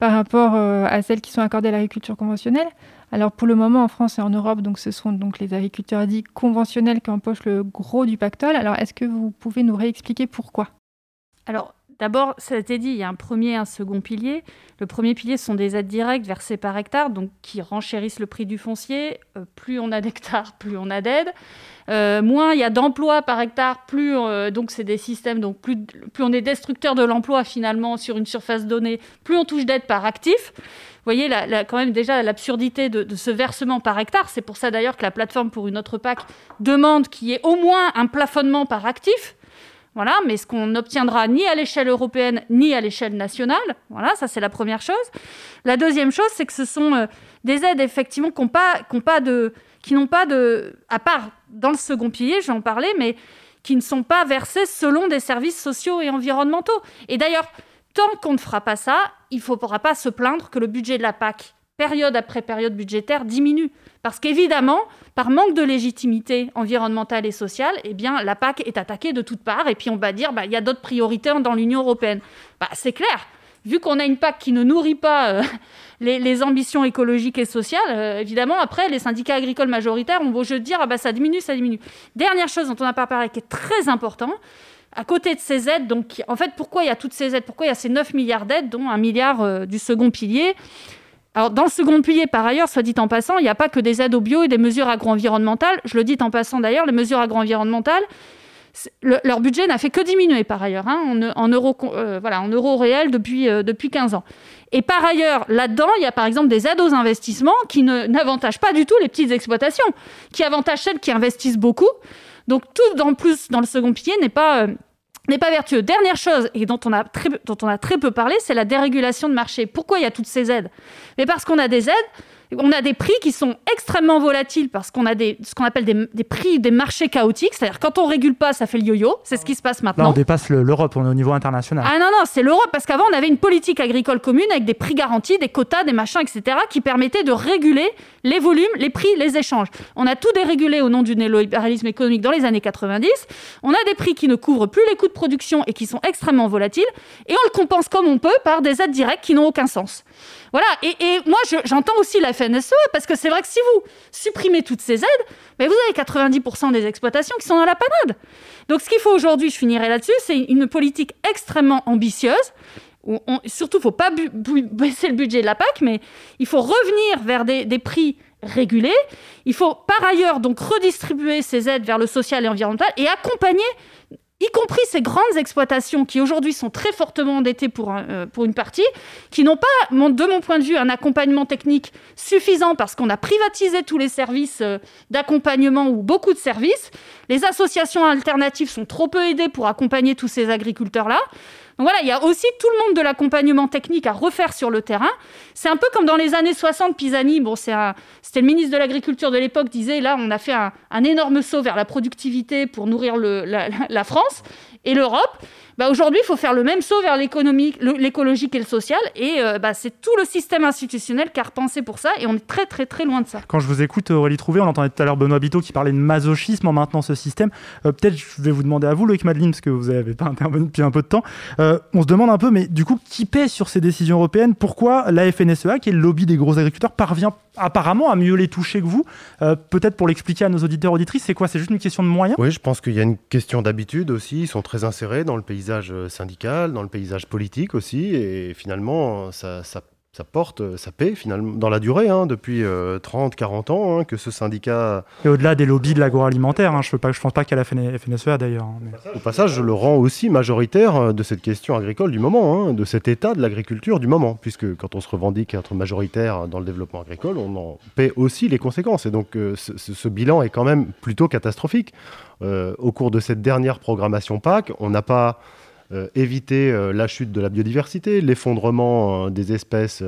par rapport à celles qui sont accordées à l'agriculture conventionnelle. Alors pour le moment en France et en Europe, donc ce sont donc les agriculteurs dits conventionnels qui empochent le gros du pactole. Alors est-ce que vous pouvez nous réexpliquer pourquoi? Alors d'abord, ça a été dit, il y a un premier et un second pilier. Le premier pilier sont des aides directes versées par hectare, donc qui renchérissent le prix du foncier. Euh, plus on a d'hectares, *laughs* plus on a d'aides. Euh, moins il y a d'emplois par hectare, plus euh, donc c'est des systèmes, donc plus, on est destructeur de l'emploi finalement sur une surface donnée, plus on touche d'aide par actif. Vous voyez quand même déjà l'absurdité de, de, ce versement par hectare. C'est pour ça d'ailleurs que la plateforme pour une autre PAC demande qu'il y ait au moins un plafonnement par actif. Voilà, mais ce qu'on n'obtiendra ni à l'échelle européenne ni à l'échelle nationale. Voilà, ça c'est la première chose. La deuxième chose, c'est que ce sont euh, des aides effectivement qui n'ont pas, de, qui n'ont pas de, à part dans le second pilier, je vais en parler, mais qui ne sont pas versées selon des services sociaux et environnementaux. Et d'ailleurs, tant qu'on ne fera pas ça, il ne faudra pas se plaindre que le budget de la PAC, période après période budgétaire, diminue. Parce qu'évidemment, par manque de légitimité environnementale et sociale, eh bien, la PAC est attaquée de toutes parts. Et puis on va dire, bah, il y a d'autres priorités dans l'Union européenne. Bah, c'est clair. Vu qu'on a une PAC qui ne nourrit pas euh, *laughs* les, ambitions écologiques et sociales, euh, évidemment, après, les syndicats agricoles majoritaires ont beau jeu de dire, ah bah, ça diminue, ça diminue. Dernière chose dont on n'a pas parlé, qui est très important, à côté de ces aides, donc en fait, pourquoi il y a toutes ces aides? Pourquoi il y a ces 9 milliards d'aides, dont un milliard euh, du second pilier? Alors, dans le second pilier, par ailleurs, soit dit en passant, il n'y a pas que des aides au bio et des mesures agro-environnementales. Je le dis en passant d'ailleurs, les mesures agro-environnementales, le, leur budget n'a fait que diminuer par ailleurs, hein, en, euros, euh, voilà, réels depuis, euh, depuis 15 ans. Et par ailleurs, là-dedans, il y a par exemple des aides aux investissements qui n'avantagent pas du tout les petites exploitations, qui avantagent celles qui investissent beaucoup. Donc tout en plus dans le second pilier n'est pas... Euh, n'est pas vertueux. Dernière chose, et dont on a très, dont on a très peu parlé, c'est la dérégulation de marché. Pourquoi il y a toutes ces aides? Mais parce qu'on a des aides, on a des prix qui sont extrêmement volatiles parce qu'on a des, ce qu'on appelle des, des, prix des marchés chaotiques. C'est-à-dire quand on régule pas, ça fait le yo-yo. C'est ce qui se passe maintenant. Là, on dépasse l'Europe, on est au niveau international. Ah non, non, c'est l'Europe parce qu'avant, on avait une politique agricole commune avec des prix garantis, des quotas, des machins, etc., qui permettaient de réguler les volumes, les prix, les échanges. On a tout dérégulé au nom du néolibéralisme économique dans les années 90. On a des prix qui ne couvrent plus les coûts de production et qui sont extrêmement volatiles. Et on le compense comme on peut par des aides directes qui n'ont aucun sens. Voilà, et, moi j'entends aussi la FNSE parce que c'est vrai que si vous supprimez toutes ces aides, mais vous avez 90% des exploitations qui sont dans la panade. Donc ce qu'il faut aujourd'hui, je finirai là-dessus, c'est une politique extrêmement ambitieuse. Où surtout, il ne faut pas baisser le budget de la PAC, mais il faut revenir vers des, des prix régulés. Il faut par ailleurs donc redistribuer ces aides vers le social et environnemental et accompagner y compris ces grandes exploitations qui aujourd'hui sont très fortement endettées pour, euh, pour une partie, qui n'ont pas, de mon point de vue, un accompagnement technique suffisant parce qu'on a privatisé tous les services euh, d'accompagnement ou beaucoup de services. Les associations alternatives sont trop peu aidées pour accompagner tous ces agriculteurs-là. Donc voilà, il y a aussi tout le monde de l'accompagnement technique à refaire sur le terrain. C'est un peu comme dans les années 60, Pisani, bon, c'était le ministre de l'Agriculture de l'époque, disait là, on a fait un, énorme saut vers la productivité pour nourrir la France et l'Europe. Bah aujourd'hui, il faut faire le même saut vers l'écologique et le social. Et euh, bah, c'est tout le système institutionnel qui a repensé pour ça. Et on est très, très, très loin de ça. Quand je vous écoute, Aurélie Trouvé, on entendait tout à l'heure Benoît Biteau qui parlait de masochisme en maintenant ce système. Euh, Peut-être je vais vous demander à vous, Loïc Madeline, parce que vous n'avez pas intervenu depuis un peu de temps. Euh, on se demande un peu, mais du coup, qui pèse sur ces décisions européennes? Pourquoi la FNSEA, qui est le lobby des gros agriculteurs, parvient apparemment à mieux les toucher que vous? Euh, Peut-être pour l'expliquer à nos auditeurs auditrices, c'est quoi? C'est juste une question de moyens? Oui, je pense qu'il y a une question d'habitude aussi. Ils sont très insérés dans le paysage syndical, dans le paysage politique aussi, et finalement, ça ça porte, euh, ça paie finalement dans la durée, hein, depuis 30, 40 ans, hein, que ce syndicat. Et au-delà des lobbies de l'agroalimentaire, hein, je ne pense pas qu'à la FNSEA d'ailleurs. Au passage, je le rends aussi majoritaire de cette question agricole du moment, de cet état de l'agriculture du moment, puisque quand on se revendique être majoritaire dans le développement agricole, on en paie aussi les conséquences. Et donc ce, ce, bilan est quand même plutôt catastrophique. au cours de cette dernière programmation PAC, on n'a pas euh, éviter euh, la chute de la biodiversité, l'effondrement euh, des espèces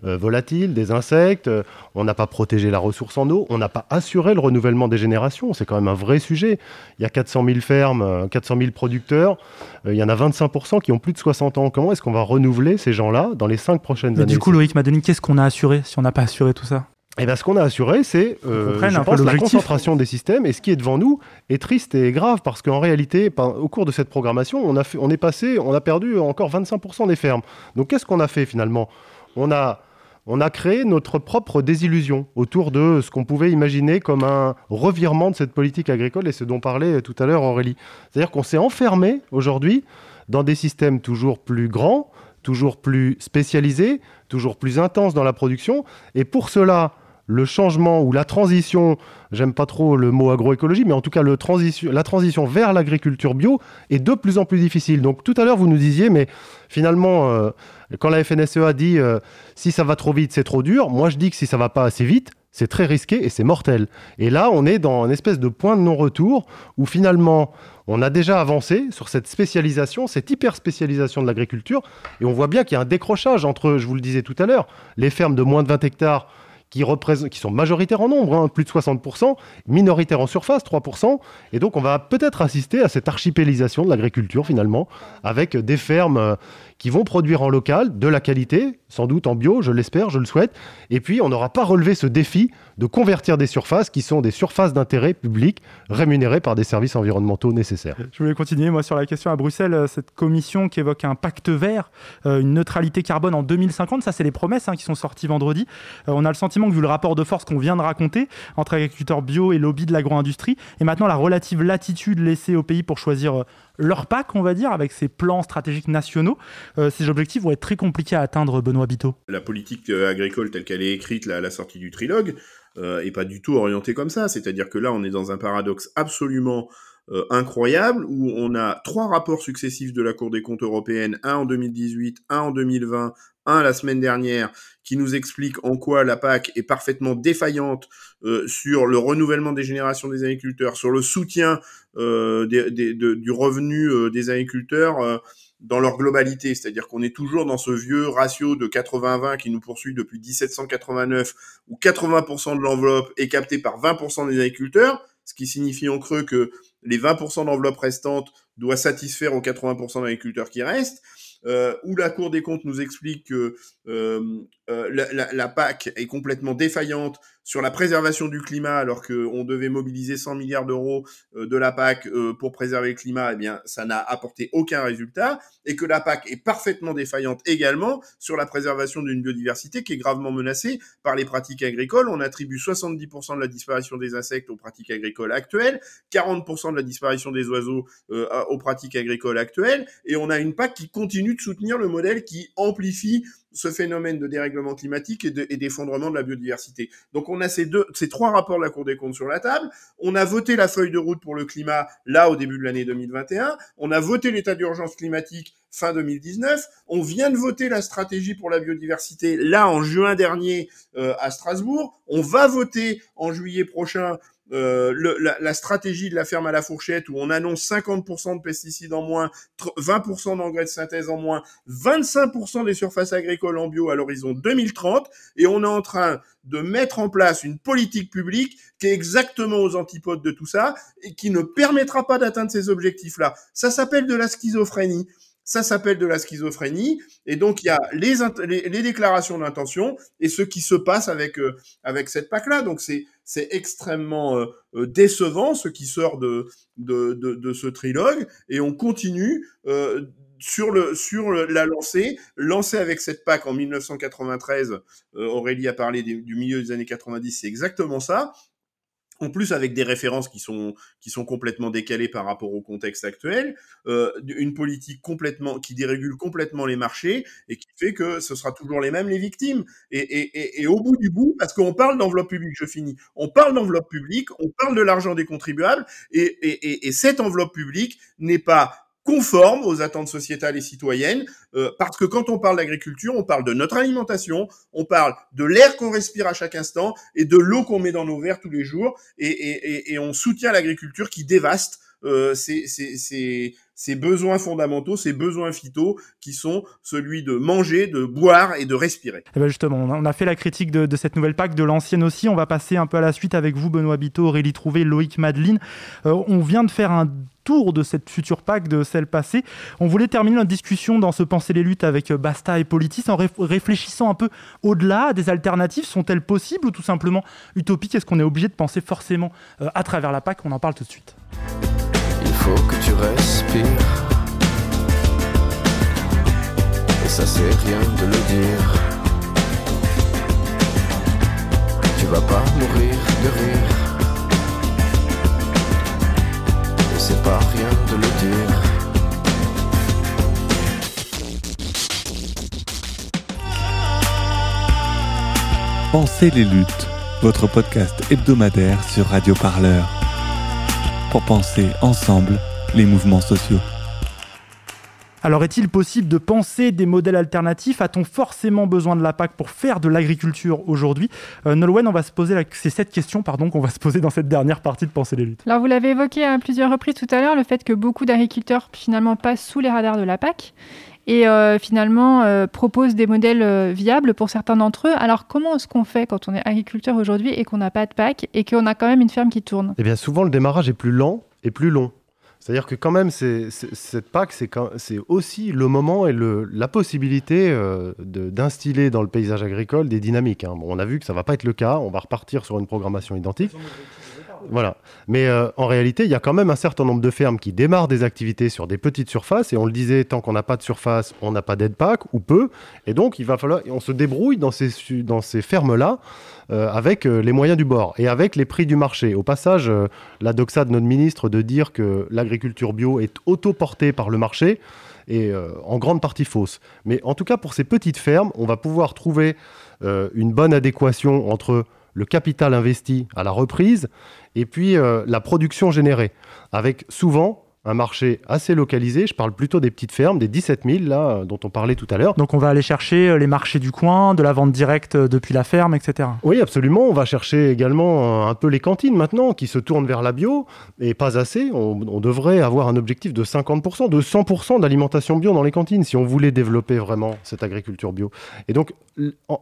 volatiles, des insectes, on n'a pas protégé la ressource en eau, on n'a pas assuré le renouvellement des générations, c'est quand même un vrai sujet. Il y a 400 000 fermes, 400 000 producteurs, il y en a 25% qui ont plus de 60 ans. Comment est-ce qu'on va renouveler ces gens-là dans les 5 prochaines Mais années Du coup, Loïc Madeni, qu'est-ce qu'on a assuré si on n'a pas assuré tout ça? Et eh bien, ce qu'on a assuré, c'est euh, la concentration des systèmes. Et ce qui est devant nous est triste et grave parce qu'en réalité, au cours de cette programmation, on, a fait, on est passé, on a perdu encore 25% des fermes. Donc, qu'est-ce qu'on a fait finalement? On a, on a créé notre propre désillusion autour de ce qu'on pouvait imaginer comme un revirement de cette politique agricole et ce dont parlait tout à l'heure Aurélie. C'est-à-dire qu'on s'est enfermé aujourd'hui dans des systèmes toujours plus grands, toujours plus spécialisés, toujours plus intenses dans la production. Et pour cela, le changement ou la transition, j'aime pas trop le mot agroécologie, mais en tout cas la transition vers l'agriculture bio est de plus en plus difficile. Donc tout à l'heure, vous nous disiez, mais finalement, euh, quand la FNSEA dit euh, si ça va trop vite, c'est trop dur, moi je dis que si ça va pas assez vite, c'est très risqué et c'est mortel. Et là, on est dans une espèce de point de non-retour où finalement, on a déjà avancé sur cette spécialisation, cette hyper spécialisation de l'agriculture, et on voit bien qu'il y a un décrochage entre, je vous le disais tout à l'heure, les fermes de moins de 20 hectares qui, sont majoritaires en nombre, hein, plus de 60%, minoritaires en surface, 3%. Et donc, on va peut-être assister à cette archipélisation de l'agriculture, finalement, avec des fermes euh, qui vont produire en local de la qualité, sans doute en bio, je l'espère, je le souhaite. Et puis, on n'aura pas relevé ce défi de convertir des surfaces qui sont des surfaces d'intérêt public rémunérées par des services environnementaux nécessaires. Je voulais continuer, moi, sur la question à Bruxelles, euh, cette commission qui évoque un pacte vert, euh, une neutralité carbone en 2050, ça, c'est les promesses hein, qui sont sorties vendredi. Euh, on a le sentiment que, vu le rapport de force qu'on vient de raconter entre agriculteurs bio et lobby de l'agro-industrie, et maintenant la relative latitude laissée au pays pour choisir leur PAC, on va dire, avec ces plans stratégiques nationaux. Euh, ces objectifs vont être très compliqués à atteindre, Benoît Biteau. La politique euh, agricole telle qu'elle est écrite à la sortie du trilogue euh, est pas du tout orientée comme ça. C'est-à-dire que là, on est dans un paradoxe absolument incroyable où on a trois rapports successifs de la Cour des comptes européenne, un en 2018, un en 2020, la semaine dernière, qui nous explique en quoi la PAC est parfaitement défaillante euh, sur le renouvellement des générations des agriculteurs, sur le soutien euh, du revenu euh, des agriculteurs dans leur globalité. C'est-à-dire qu'on est toujours dans ce vieux ratio de 80-20 qui nous poursuit depuis 1789, où 80% de l'enveloppe est captée par 20% des agriculteurs, ce qui signifie en creux que les 20% d'enveloppe restante doit satisfaire aux 80% d'agriculteurs qui restent euh, où la Cour des comptes nous explique que euh, euh, la, PAC est complètement défaillante sur la préservation du climat, alors qu'on devait mobiliser 100 milliards d'euros euh, de la PAC euh, pour préserver le climat, eh bien, ça n'a apporté aucun résultat, et que la PAC est parfaitement défaillante également sur la préservation d'une biodiversité qui est gravement menacée par les pratiques agricoles. On attribue 70% de la disparition des insectes aux pratiques agricoles actuelles, 40% de la disparition des oiseaux euh, aux pratiques agricoles actuelles, et on a une PAC qui continue de soutenir le modèle qui amplifie ce phénomène de dérèglement climatique et d'effondrement de, la biodiversité. Donc on a ces deux, ces trois rapports de la Cour des comptes sur la table. On a voté la feuille de route pour le climat là au début de l'année 2021. On a voté l'état d'urgence climatique fin 2019. On vient de voter la stratégie pour la biodiversité là en juin dernier euh, à Strasbourg. On va voter en juillet prochain euh, le, la, la, stratégie de la ferme à la fourchette où on annonce 50% de pesticides en moins, 20% d'engrais de synthèse en moins, 25% des surfaces agricoles en bio à l'horizon 2030, et on est en train de mettre en place une politique publique qui est exactement aux antipodes de tout ça et qui ne permettra pas d'atteindre ces objectifs-là. Ça s'appelle de la schizophrénie. Ça s'appelle de la schizophrénie. Et donc, il y a les, les, déclarations d'intention et ce qui se passe avec, euh, avec cette PAC-là. Donc, c'est, c'est extrêmement euh, euh, décevant ce qui sort de, ce trilogue. Et on continue sur, le, sur la lancée, lancée avec cette PAC en 1993. Aurélie a parlé du milieu des années 90, c'est exactement ça. En plus avec des références qui sont qui sont complètement décalées par rapport au contexte actuel, euh, une politique complètement qui dérégule complètement les marchés et qui fait que ce sera toujours les mêmes les victimes. Et, et, et, et au bout du bout, parce qu'on parle d'enveloppe publique, je finis, on parle d'enveloppe publique, on parle de l'argent des contribuables, et, et cette enveloppe publique n'est pas conforme aux attentes sociétales et citoyennes, euh, parce que quand on parle d'agriculture, on parle de notre alimentation, on parle de l'air qu'on respire à chaque instant et de l'eau qu'on met dans nos verres tous les jours, et, on soutient l'agriculture qui dévaste euh, ces, besoins fondamentaux, ces besoins phyto, qui sont celui de manger, de boire et de respirer. Eh ben justement, on a fait la critique de, de cette nouvelle PAC, de l'ancienne aussi. On va passer un peu à la suite avec vous, Benoît Biteau, Aurélie Trouvé, Loïc Madeline. Euh, on vient de faire un de cette future PAC, de celle passée. On voulait terminer notre discussion dans ce Penser les luttes avec euh, Basta et Politis en réfléchissant un peu au-delà des alternatives. Sont-elles possibles ou tout simplement utopiques? Est-ce qu'on est obligé de penser forcément euh, à travers la PAC? On en parle tout de suite. Il faut que tu respires. Et ça c'est rien de le dire. Tu vas pas mourir de rire. Pensez les luttes, votre podcast hebdomadaire sur Radio Parleur. Pour penser ensemble les mouvements sociaux. Alors est-il possible de penser des modèles alternatifs? A-t-on forcément besoin de la PAC pour faire de l'agriculture aujourd'hui? Euh, Nolwenn, on va se poser la... c'est cette question pardon qu'on va se poser dans cette dernière partie de Penser les luttes. Alors vous l'avez évoqué à plusieurs reprises tout à l'heure, le fait que beaucoup d'agriculteurs finalement passent sous les radars de la PAC et euh, finalement euh, proposent des modèles euh, viables pour certains d'entre eux. Alors comment est-ce qu'on fait quand on est agriculteur aujourd'hui et qu'on n'a pas de PAC et qu'on a quand même une ferme qui tourne? Eh bien souvent le démarrage est plus lent et plus long. C'est-à-dire que quand même, cette PAC, c'est aussi le moment et la possibilité euh, d'instiller dans le paysage agricole des dynamiques. Hein. on a vu que ça ne va pas être le cas, on va repartir sur une programmation identique. Voilà. Mais euh, en réalité, il y a quand même un certain nombre de fermes qui démarrent des activités sur des petites surfaces. Et on le disait, tant qu'on n'a pas de surface, on n'a pas d'aide ou peu. Et donc, il va falloir, on se débrouille dans ces, dans ces fermes-là euh, avec euh, les moyens du bord et avec les prix du marché. Au passage, la doxa de notre ministre de dire que l'agriculture bio est autoportée par le marché est en grande partie fausse. Mais en tout cas, pour ces petites fermes, on va pouvoir trouver une bonne adéquation entre le capital investi à la reprise et puis euh, la production générée, avec souvent un marché assez localisé. Je parle plutôt des petites fermes, des 17 000 là, dont on parlait tout à l'heure. Donc on va aller chercher euh, les marchés du coin, de la vente directe euh, depuis la ferme, etc. Oui, absolument. On va chercher également un peu les cantines maintenant qui se tournent vers la bio, et pas assez. On, on devrait avoir un objectif de 50%, de 100% d'alimentation bio dans les cantines si on voulait développer vraiment cette agriculture bio. Et donc, en,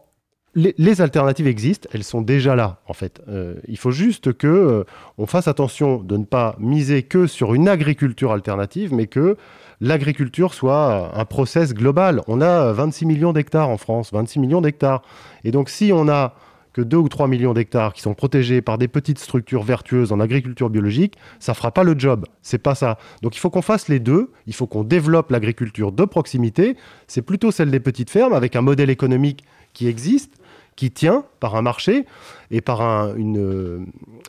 les, alternatives existent, elles sont déjà là en fait. Euh, il faut juste que euh, on fasse attention de ne pas miser que sur une agriculture alternative, mais que l'agriculture soit un process global. On a 26 millions d'hectares en France, 26 millions d'hectares. Et donc si on a que 2 ou 3 millions d'hectares qui sont protégés par des petites structures vertueuses en agriculture biologique, ça fera pas le job. C'est pas ça. Donc il faut qu'on fasse les deux. Il faut qu'on développe l'agriculture de proximité. C'est plutôt celle des petites fermes avec un modèle économique qui existe qui tient par un marché et par un,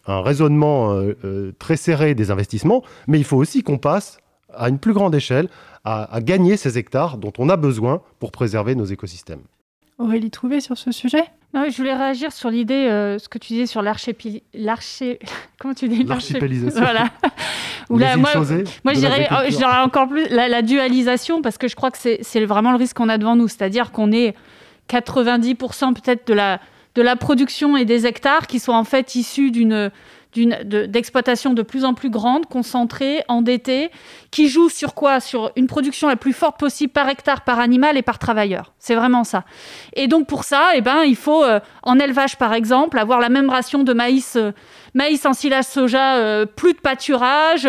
raisonnement euh, euh, très serré des investissements, mais il faut aussi qu'on passe à une plus grande échelle à, gagner ces hectares dont on a besoin pour préserver nos écosystèmes. Aurélie Trouvé sur ce sujet? Non, je voulais réagir sur l'idée, euh, ce que tu disais sur l'archipélisation. *laughs* Comment tu dis L'archipélisation. Voilà. *laughs* là, moi, moi je dirais encore plus la, la, dualisation, parce que je crois que c'est vraiment le risque qu'on a devant nous. C'est-à-dire qu'on est 90% peut-être de la, de la production et des hectares qui sont en fait issus d'une d'exploitation de, plus en plus grande, concentrée, endettée, qui joue sur quoi? Sur une production la plus forte possible par hectare, par animal et par travailleur. C'est vraiment ça. Et donc pour ça, eh ben, il faut, euh, en élevage par exemple, avoir la même ration de maïs, euh, maïs en silage soja, euh, plus de pâturage,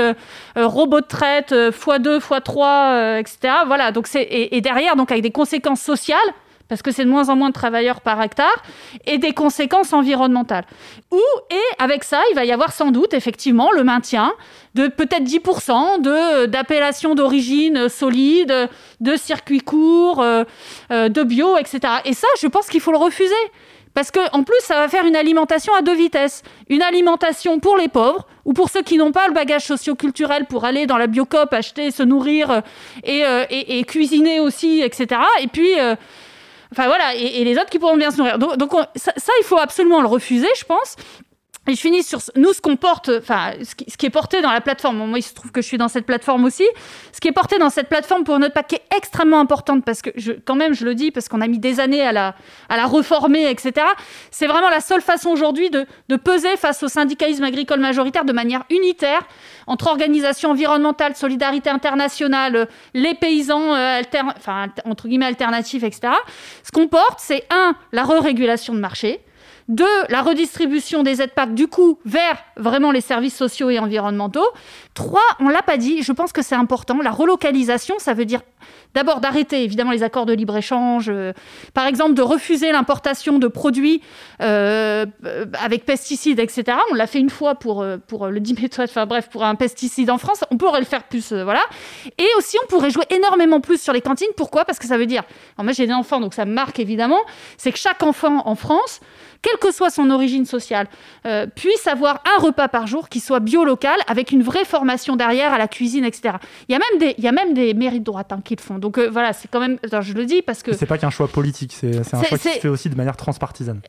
robot de traite, x2, x3, etc. Voilà, donc et, et derrière, donc avec des conséquences sociales, parce que c'est de moins en moins de travailleurs par hectare, et des conséquences environnementales. Ou, et avec ça, il va y avoir sans doute effectivement le maintien de peut-être 10% de, d'appellations d'origine solide, de circuits courts, euh, euh, de bio, etc. Et ça, je pense qu'il faut le refuser. Parce que en plus, ça va faire une alimentation à deux vitesses. Une alimentation pour les pauvres ou pour ceux qui n'ont pas le bagage socio-culturel pour aller dans la biocop, acheter, se nourrir euh, et, cuisiner aussi, etc. Et puis, enfin voilà, et, les autres qui pourront bien se nourrir. Donc, ça, il faut absolument le refuser, je pense. Et je finis sur nous, ce qu'on porte, enfin, ce qui, est porté dans la plateforme. moi, il se trouve que je suis dans cette plateforme aussi. Ce qui est porté dans cette plateforme pour notre paquet est extrêmement importante parce que, je, quand même, je le dis, parce qu'on a mis des années à la, à la reformer, etc. C'est vraiment la seule façon aujourd'hui de, de, peser face au syndicalisme agricole majoritaire de manière unitaire entre organisations environnementales, solidarité internationale, les paysans, euh, enfin, entre guillemets, alternatifs, etc. Ce qu'on porte, c'est un, la re-régulation de marché deux, la redistribution des aides PAC, du coup, vers vraiment les services sociaux et environnementaux. Trois, on l'a pas dit, je pense que c'est important, la relocalisation, ça veut dire d'abord d'arrêter évidemment les accords de libre-échange, euh, par exemple de refuser l'importation de produits euh, avec pesticides, etc. On l'a fait une fois pour, euh, pour le diméthoate, enfin bref, pour un pesticide en France, on pourrait le faire plus, voilà. Et aussi, on pourrait jouer énormément plus sur les cantines. Pourquoi? Parce que ça veut dire, moi j'ai des enfants, donc ça me marque évidemment, c'est que chaque enfant en France quelle que soit son origine sociale, puisse avoir un repas par jour qui soit bio-local, avec une vraie formation derrière à la cuisine, etc. Il y a même des, il y a même des de hein, font. Donc euh, voilà, c'est quand même, je le dis parce que... C'est pas qu'un choix politique, c'est un choix qui se fait aussi de manière transpartisane.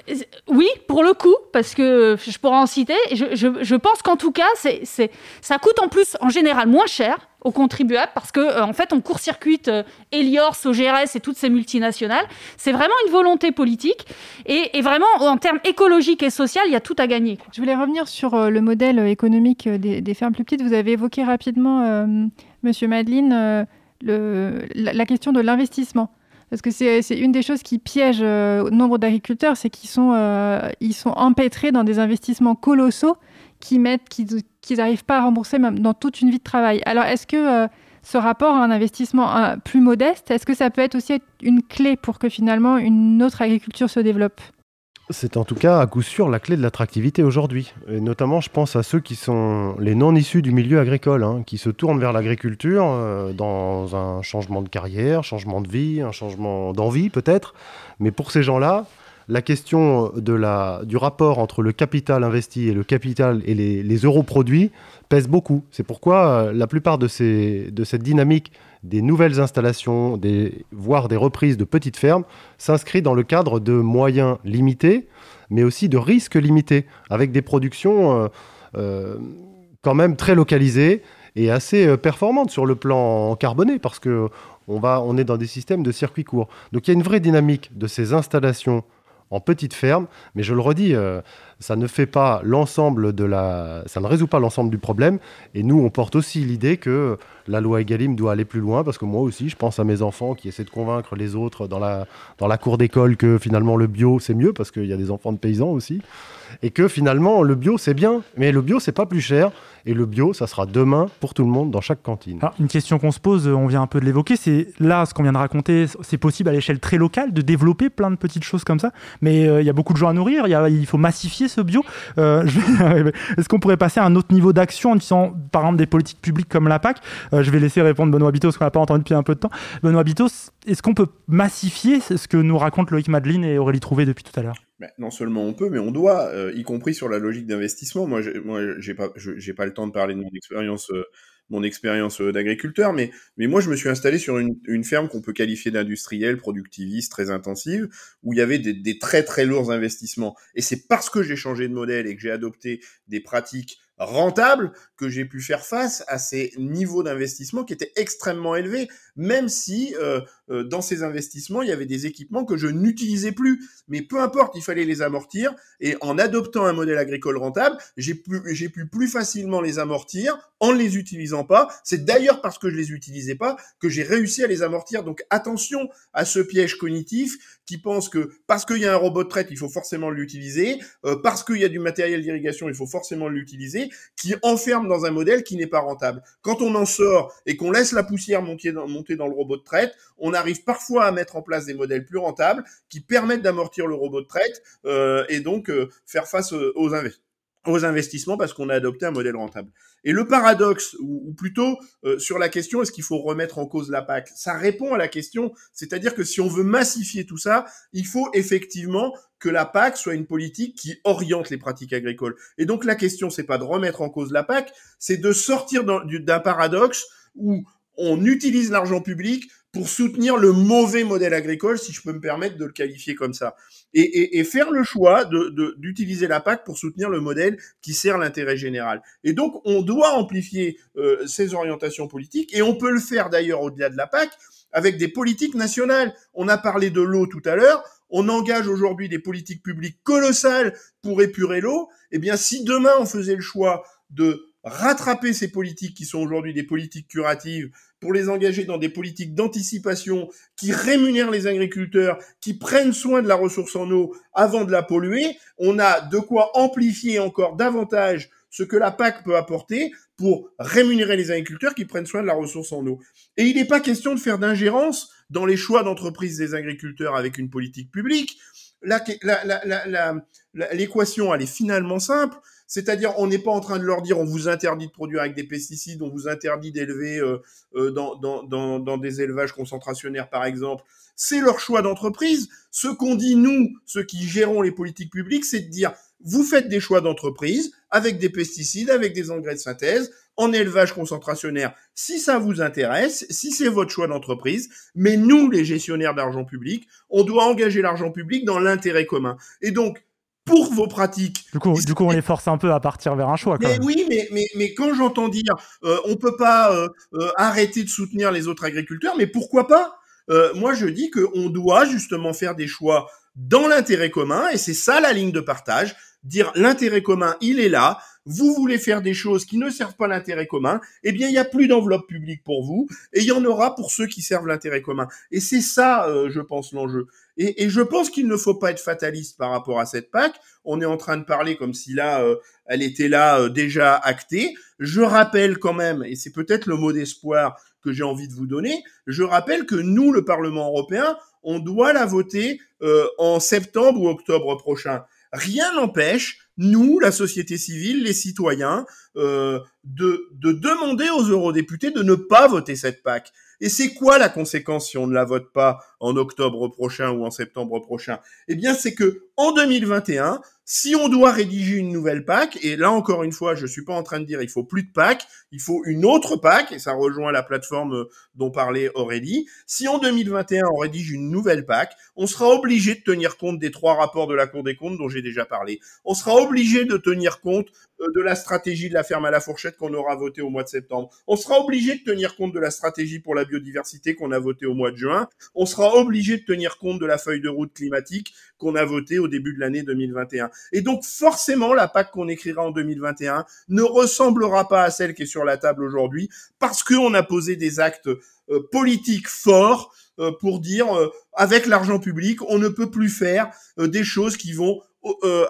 Oui, pour le coup, parce que je pourrais en citer. Je, je, je pense qu'en tout cas, c'est ça coûte en plus, en général, moins cher aux contribuables parce que euh, en fait on court-circuite euh, Elior, OGRS et toutes ces multinationales. C'est vraiment une volonté politique et, vraiment en termes écologiques et sociaux, il y a tout à gagner. Je voulais revenir sur euh, le modèle économique des, fermes plus petites. Vous avez évoqué rapidement, Monsieur Madeline, la, question de l'investissement. Parce que c'est une des choses qui piège nombre d'agriculteurs, c'est qu'ils sont, ils sont empêtrés dans des investissements colossaux qu'ils n'arrivent pas à rembourser même dans toute une vie de travail. Alors, est-ce que euh, ce rapport à un investissement euh, plus modeste, est-ce que ça peut être aussi une clé pour que finalement une autre agriculture se développe? C'est en tout cas à coup sûr la clé de l'attractivité aujourd'hui. Et notamment, je pense à ceux qui sont les non issus du milieu agricole, hein, qui se tournent vers l'agriculture euh, dans un changement de carrière, changement de vie, un changement d'envie peut-être. Mais pour ces gens-là, la question du rapport entre le capital investi et le capital et les, euros produits pèse beaucoup. C'est pourquoi euh, la plupart de cette dynamique des nouvelles installations, voire des reprises de petites fermes, s'inscrit dans le cadre de moyens limités, mais aussi de risques limités, avec des productions euh, euh, quand même très localisées et assez performantes sur le plan carboné, parce que on, va, on est dans des systèmes de circuits courts. Donc il y a une vraie dynamique de ces installations en petite ferme. Mais je le redis, euh, ça ne fait pas l'ensemble de la, ça ne résout pas l'ensemble du problème. Et nous, on porte aussi l'idée que la loi Egalim doit aller plus loin, parce que moi aussi, je pense à mes enfants qui essaient de convaincre les autres dans la, dans la cour d'école que finalement le bio c'est mieux, parce qu'il y a des enfants de paysans aussi, et que finalement le bio c'est bien, mais le bio c'est pas plus cher. Et le bio, ça sera demain pour tout le monde dans chaque cantine. une question qu'on se pose, on vient un peu de l'évoquer, c'est là, ce qu'on vient de raconter, c'est possible à l'échelle très locale de développer plein de petites choses comme ça, mais euh, il y a beaucoup de gens à nourrir, il faut massifier ce bio. Euh, *laughs* est-ce qu'on pourrait passer à un autre niveau d'action en disant, par exemple, des politiques publiques comme la PAC? Euh, Je vais laisser répondre Benoît Bitos, parce qu'on n'a pas entendu depuis un peu de temps. Benoît Bitos, est-ce qu'on peut massifier ce que nous racontent Loïc Madeline et Aurélie Trouvé depuis tout à l'heure? Ben, non seulement on peut, mais on doit, euh, y compris sur la logique d'investissement. Moi, moi, j'ai pas, j'ai pas le temps de parler de mon expérience, euh, mon expérience euh, d'agriculteur, mais, mais moi, je me suis installé sur une, une ferme qu'on peut qualifier d'industrielle, productiviste, très intensive, où il y avait des, des très très lourds investissements. Et c'est parce que j'ai changé de modèle et que j'ai adopté des pratiques rentable que j'ai pu faire face à ces niveaux d'investissement qui étaient extrêmement élevés, même si euh, euh, dans ces investissements, il y avait des équipements que je n'utilisais plus. Mais peu importe, il fallait les amortir. Et en adoptant un modèle agricole rentable, j'ai pu, pu plus facilement les amortir en ne les utilisant pas. C'est d'ailleurs parce que je les utilisais pas que j'ai réussi à les amortir. Donc attention à ce piège cognitif qui pense que parce qu'il y a un robot de traite, il faut forcément l'utiliser, euh, parce qu'il y a du matériel d'irrigation, il faut forcément l'utiliser, qui enferme dans un modèle qui n'est pas rentable. Quand on en sort et qu'on laisse la poussière monter dans, monter dans le robot de traite, on arrive parfois à mettre en place des modèles plus rentables qui permettent d'amortir le robot de traite euh, et donc euh, faire face aux investissements aux investissements parce qu'on a adopté un modèle rentable. Et le paradoxe, ou, plutôt euh, sur la question est-ce qu'il faut remettre en cause la PAC, ça répond à la question, c'est-à-dire que si on veut massifier tout ça, il faut effectivement que la PAC soit une politique qui oriente les pratiques agricoles. Et donc la question, c'est pas de remettre en cause la PAC, c'est de sortir d'un paradoxe où on utilise l'argent public pour soutenir le mauvais modèle agricole, si je peux me permettre de le qualifier comme ça, et, faire le choix d'utiliser la PAC pour soutenir le modèle qui sert l'intérêt général. Et donc, on doit amplifier euh, ces orientations politiques, et on peut le faire d'ailleurs au-delà de la PAC avec des politiques nationales. On a parlé de l'eau tout à l'heure. On engage aujourd'hui des politiques publiques colossales pour épurer l'eau. Eh bien, si demain on faisait le choix de rattraper ces politiques qui sont aujourd'hui des politiques curatives pour les engager dans des politiques d'anticipation qui rémunèrent les agriculteurs, qui prennent soin de la ressource en eau avant de la polluer, on a de quoi amplifier encore davantage ce que la PAC peut apporter pour rémunérer les agriculteurs qui prennent soin de la ressource en eau. Et il n'est pas question de faire d'ingérence dans les choix d'entreprise des agriculteurs avec une politique publique. L'équation, elle est finalement simple c'est-à-dire, on n'est pas en train de leur dire on vous interdit de produire avec des pesticides, on vous interdit d'élever euh, euh, dans, dans, dans, dans, des élevages concentrationnaires, par exemple. C'est leur choix d'entreprise. Ce qu'on dit, nous, ceux qui gérons les politiques publiques, c'est de dire vous faites des choix d'entreprise avec des pesticides, avec des engrais de synthèse, en élevage concentrationnaire, si ça vous intéresse, si c'est votre choix d'entreprise, mais nous, les gestionnaires d'argent public, on doit engager l'argent public dans l'intérêt commun. Et donc, pour vos pratiques. Du coup, du coup, on les force un peu à partir vers un choix. mais oui, mais, mais, mais quand j'entends dire euh, on peut pas euh, euh, arrêter de soutenir les autres agriculteurs, mais pourquoi pas? Euh, Moi, je dis qu'on doit justement faire des choix dans l'intérêt commun, et c'est ça la ligne de partage. Dire l'intérêt commun, il est là. Vous voulez faire des choses qui ne servent pas l'intérêt commun, eh bien, il n'y a plus d'enveloppe publique pour vous, et il y en aura pour ceux qui servent l'intérêt commun. Et c'est ça, je pense, l'enjeu. Et, je pense qu'il ne faut pas être fataliste par rapport à cette PAC. On est en train de parler comme si là, euh, elle était là euh, déjà actée. Je rappelle quand même, et c'est peut-être le mot d'espoir que j'ai envie de vous donner, je rappelle que nous, le Parlement européen, on doit la voter euh, en septembre ou octobre prochain. Rien n'empêche, nous, la société civile, les citoyens, de, de demander aux eurodéputés de ne pas voter cette PAC. Et c'est quoi la conséquence si on ne la vote pas en octobre prochain ou en septembre prochain? Eh bien, c'est que en 2021, si on doit rédiger une nouvelle PAC, et là encore une fois, je suis pas en train de dire il faut plus de PAC, il faut une autre PAC, et ça rejoint la plateforme euh, dont parlait Aurélie. Si en 2021 on rédige une nouvelle PAC, on sera obligé de tenir compte des trois rapports de la Cour des comptes dont j'ai déjà parlé. On sera obligé de tenir compte euh, de la stratégie de la ferme à la fourchette qu'on aura voté au mois de septembre. On sera obligé de tenir compte de la stratégie pour la biodiversité qu'on a voté au mois de juin. On sera obligé de tenir compte de la feuille de route climatique qu'on a votée au début de l'année 2021. Et donc forcément, la PAC qu'on écrira en 2021 ne ressemblera pas à celle qui est sur la table aujourd'hui, parce qu'on a posé des actes euh, politiques forts euh, pour dire, avec l'argent public, on ne peut plus faire des choses qui vont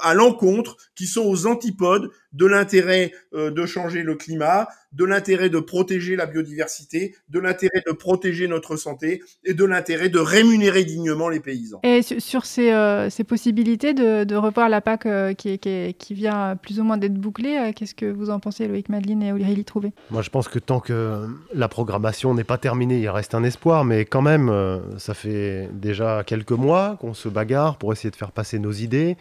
à l'encontre, qui sont aux antipodes de l'intérêt de changer le climat, de l'intérêt de protéger la biodiversité, de l'intérêt de protéger notre santé et de l'intérêt de rémunérer dignement les paysans. Et sur ces, euh, ces possibilités de, de, revoir la PAC euh, qui, qui, qui, vient plus ou moins d'être bouclée, euh, qu'est-ce que vous en pensez, Loïc Madeline et Aurélie Trouvé? Moi, je pense que tant que la programmation n'est pas terminée, il reste un espoir, mais quand même, ça fait déjà quelques mois qu'on se bagarre pour essayer de faire passer nos idées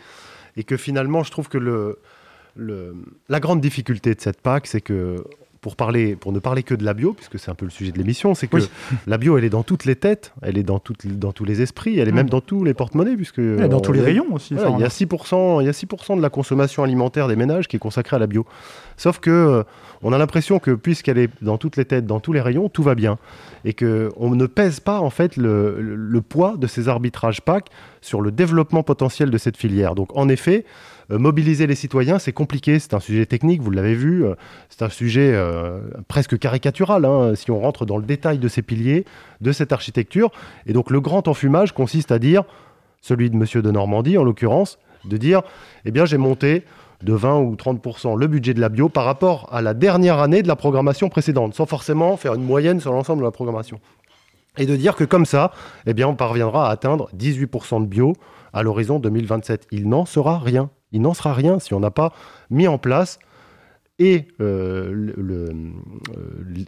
et que finalement, je trouve que le, le, la grande difficulté de cette PAC, c'est que pour, parler, pour ne parler que de la bio, puisque c'est un peu le sujet de l'émission, c'est que la bio, elle est dans toutes les têtes, elle est dans, toutes, dans tous les esprits, elle est mm. même dans tous les porte-monnaies, puisque... dans tous les rayons aussi. il, y a 6%, il y a 6% de la consommation alimentaire des ménages qui est consacrée à la bio. Sauf que euh, on a l'impression que puisqu'elle est dans toutes les têtes, dans tous les rayons, tout va bien. Et qu'on ne pèse pas en fait le, poids de ces arbitrages PAC sur le développement potentiel de cette filière. Donc en effet, euh, mobiliser les citoyens, c'est compliqué, c'est un sujet technique, vous l'avez vu, euh, c'est un sujet presque caricatural, hein, si on rentre dans le détail de ces piliers, de cette architecture. Et donc le grand enfumage consiste à dire, celui de Monsieur de Normandie en l'occurrence, de dire, eh bien j'ai monté de 20 ou 30% le budget de la bio par rapport à la dernière année de la programmation précédente, sans forcément faire une moyenne sur l'ensemble de la programmation. Et de dire que comme ça, eh bien, on parviendra à atteindre 18% de bio à l'horizon 2027. Il n'en sera rien. Il n'en sera rien si on n'a pas mis en place et euh, le, le, euh,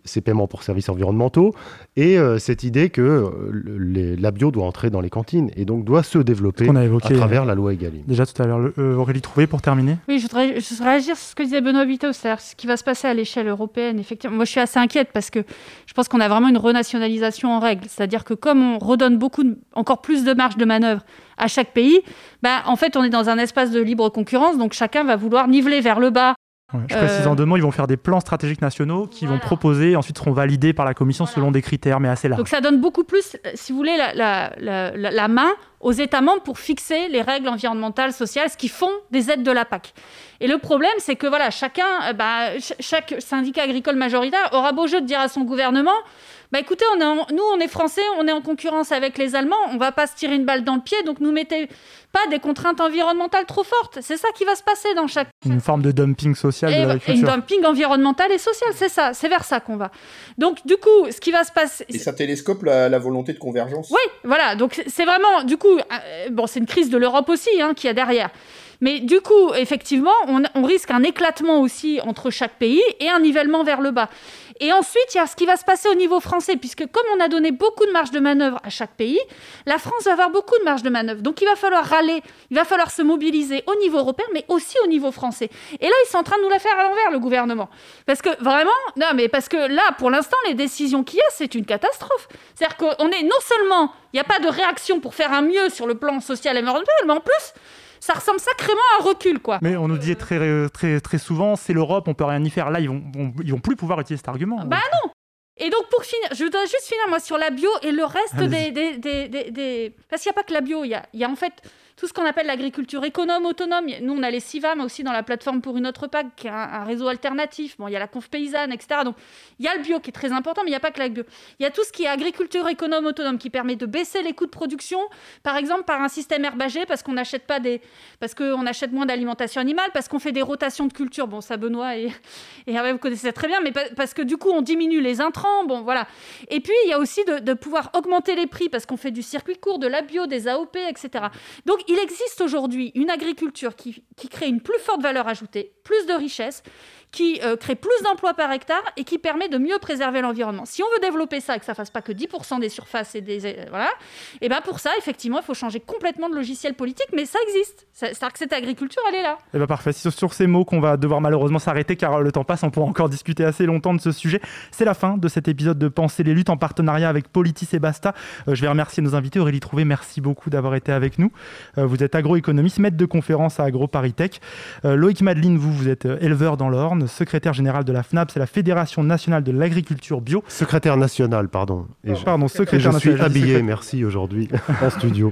ces paiements pour services environnementaux et euh, cette idée que euh, le- les- la bio doit entrer dans les cantines et donc doit se développer qu'on a évoqué, à travers euh, la loi Egalim. Déjà tout à l'heure, euh, Aurélie Trouvé pour terminer? Oui, je voudrais, je voudrais réagir sur ce que disait Benoît Vito, c'est-à-dire ce qui va se passer à l'échelle européenne. Effectivement, moi je suis assez inquiète parce que je pense qu'on a vraiment une renationalisation en règle. C'est-à-dire que comme on redonne beaucoup, de- encore plus de marge de manœuvre à chaque pays, bah, en fait on est dans un espace de libre concurrence, donc chacun va vouloir niveler vers le bas. Ouais, je précise Euh, en deux mots, ils vont faire des plans stratégiques nationaux qui vont proposer, ensuite seront validés par la Commission selon des critères, mais assez larges. Donc ça donne beaucoup plus, euh, si vous voulez, la, la- la- la- la main aux États membres pour fixer les règles environnementales, sociales, ce qui font des aides de la PAC. Et le problème, c'est que voilà, chacun, euh, bah, ch- chaque syndicat agricole majoritaire aura beau jeu de dire à son gouvernement, bah écoutez, on est en- nous on est français, on est en concurrence avec les Allemands, on va pas se tirer une balle dans le pied, donc nous mettez pas des contraintes environnementales trop fortes. C'est ça qui va se passer dans chaque Une forme de dumping social de et, et une dumping environnemental et social, c'est ça, c'est vers ça qu'on va. Donc du coup, ce qui va se passer, Et ça télescope la, la volonté de convergence. oui, voilà. Donc c'est vraiment, du coup, euh, bon, c'est une crise de l'Europe aussi hein, qu'il y a derrière. Mais du coup, effectivement, on, risque un éclatement aussi entre chaque pays et un nivellement vers le bas. Et ensuite, il y a ce qui va se passer au niveau français, puisque comme on a donné beaucoup de marge de manœuvre à chaque pays, la France va avoir beaucoup de marge de manœuvre. Donc il va falloir râler, il va falloir se mobiliser au niveau européen, mais aussi au niveau français. Et là, ils sont en train de nous la faire à l'envers, le gouvernement. Parce que vraiment, non, mais parce que là, pour l'instant, les décisions qu'il y a, c'est une catastrophe. C'est-à-dire qu'on est non seulement, il n'y a pas de réaction pour faire un mieux sur le plan social et environnemental, mais en plus, ça ressemble sacrément à un recul, quoi. Mais on nous dit très, très, très souvent, c'est l'Europe, on peut rien y faire. Là, ils vont, ils vont plus pouvoir utiliser cet argument. Bah non Et donc pour finir, je voudrais juste finir moi sur la bio et le reste des, des, des- des- Parce qu'il n'y a pas que la bio, il y a, il y a en fait tout ce qu'on appelle l'agriculture économe, autonome. Nous, on a les CIVAM aussi dans la plateforme pour une autre PAC, qui est un, réseau alternatif. Bon, il y a la conf paysanne, etc. Donc il y a le bio qui est très important, mais il n'y a pas que la bio. Il y a tout ce qui est agriculture économe autonome qui permet de baisser les coûts de production, par exemple par un système herbagé, parce qu'on n'achète pas des, parce qu'on achète moins d'alimentation animale, parce qu'on fait des rotations de culture. Bon, ça Benoît et, et vous connaissez très bien, mais pa- parce que du coup on diminue les intrants. Bon, voilà. Et puis il y a aussi de, de pouvoir augmenter les prix parce qu'on fait du circuit court, de la bio, des AOP, etc. Donc il existe aujourd'hui une agriculture qui, crée une plus forte valeur ajoutée, plus de richesse, qui euh, crée plus d'emplois par hectare et qui permet de mieux préserver l'environnement. Si on veut développer ça et que ça fasse pas que 10% des surfaces et des euh, voilà, et ben pour ça effectivement il faut changer complètement de logiciel politique, mais ça existe. C'est-à-dire que cette agriculture elle est là. Eh ben parfait, c'est sur ces mots qu'on va devoir malheureusement s'arrêter car le temps passe, on pourra encore discuter assez longtemps de ce sujet. C'est la fin de cet épisode de Penser les luttes en partenariat avec Politis et Basta. Euh, je vais remercier nos invités. Aurélie Trouvé, merci beaucoup d'avoir été avec nous. Euh, vous êtes agroéconomiste, maître de conférence à AgroParisTech. Euh, Loïc Madeline, vous, vous êtes euh, éleveur dans l'Orne, secrétaire général de la FNAP, c'est la Fédération nationale de l'agriculture bio. Secrétaire national, pardon. Et je- Pardon, et secrétaire je suis national, je dis habillé, secrétaire. merci, aujourd'hui, en studio.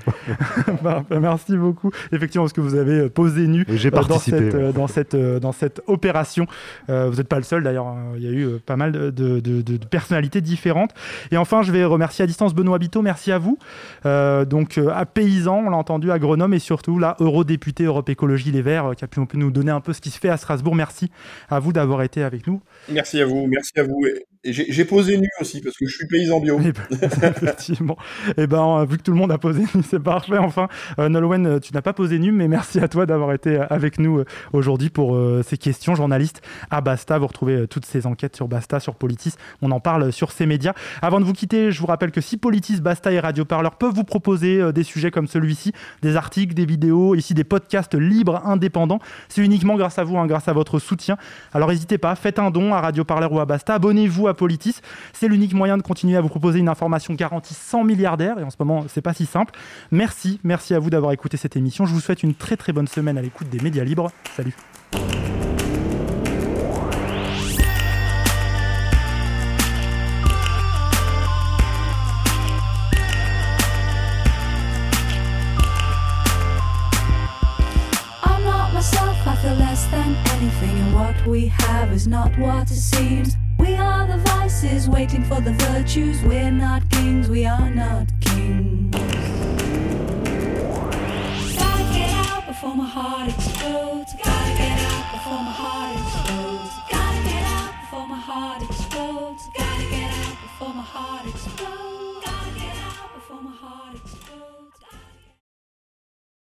Parfait, *laughs* Merci beaucoup. Effectivement, parce que vous avez euh, posé nu Et j'ai euh, dans cette, euh, dans cette, dans cette opération. Vous n'êtes pas le seul d'ailleurs. hein. Il y a eu pas mal de, de- de- de personnalités différentes. Et enfin, je vais remercier à distance Benoît Biteau. Merci à vous. Euh, donc, à Paysan, on l'a entendu, agronome et surtout là, eurodéputé Europe Écologie Les Verts, qui a pu nous donner un peu ce qui se fait à Strasbourg. Merci à vous d'avoir été avec nous. Merci à vous, merci à vous. Et, et j'ai posé nu aussi parce que je suis paysan bio. *laughs* Effectivement. Et ben, euh, vu que tout le monde a posé nu, c'est parfait. Enfin, euh, Nolwenn, euh, tu n'as pas posé nu, mais merci à toi d'avoir été euh, avec nous aujourd'hui pour euh, ces questions. Journaliste à Basta, vous retrouvez toutes ces enquêtes sur Basta, sur Politis. On en parle sur ces médias. Avant de vous quitter, je vous rappelle que si Politis, Basta et Radio Parleur peuvent vous proposer euh, des sujets comme celui-ci, des articles, des vidéos, ici des podcasts libres, indépendants, c'est uniquement grâce à vous, hein, grâce à votre soutien. Alors n'hésitez pas, faites un don à Radio Parleur ou à Basta, abonnez-vous à Politis. C'est l'unique moyen de continuer à vous proposer une information garantie sans milliardaire, et en ce moment, c'est pas si simple. Merci, merci à vous d'avoir écouté cette émission. Je vous souhaite une très très bonne semaine à l'écoute des médias libres. Salut. We have is not what it seems. We are the vices waiting for the virtues. We're not kings, we are not kings. Gotta get out before my heart explodes. Gotta get out before my heart explodes. Gotta get out before my heart explodes. Gotta get out before my heart explodes.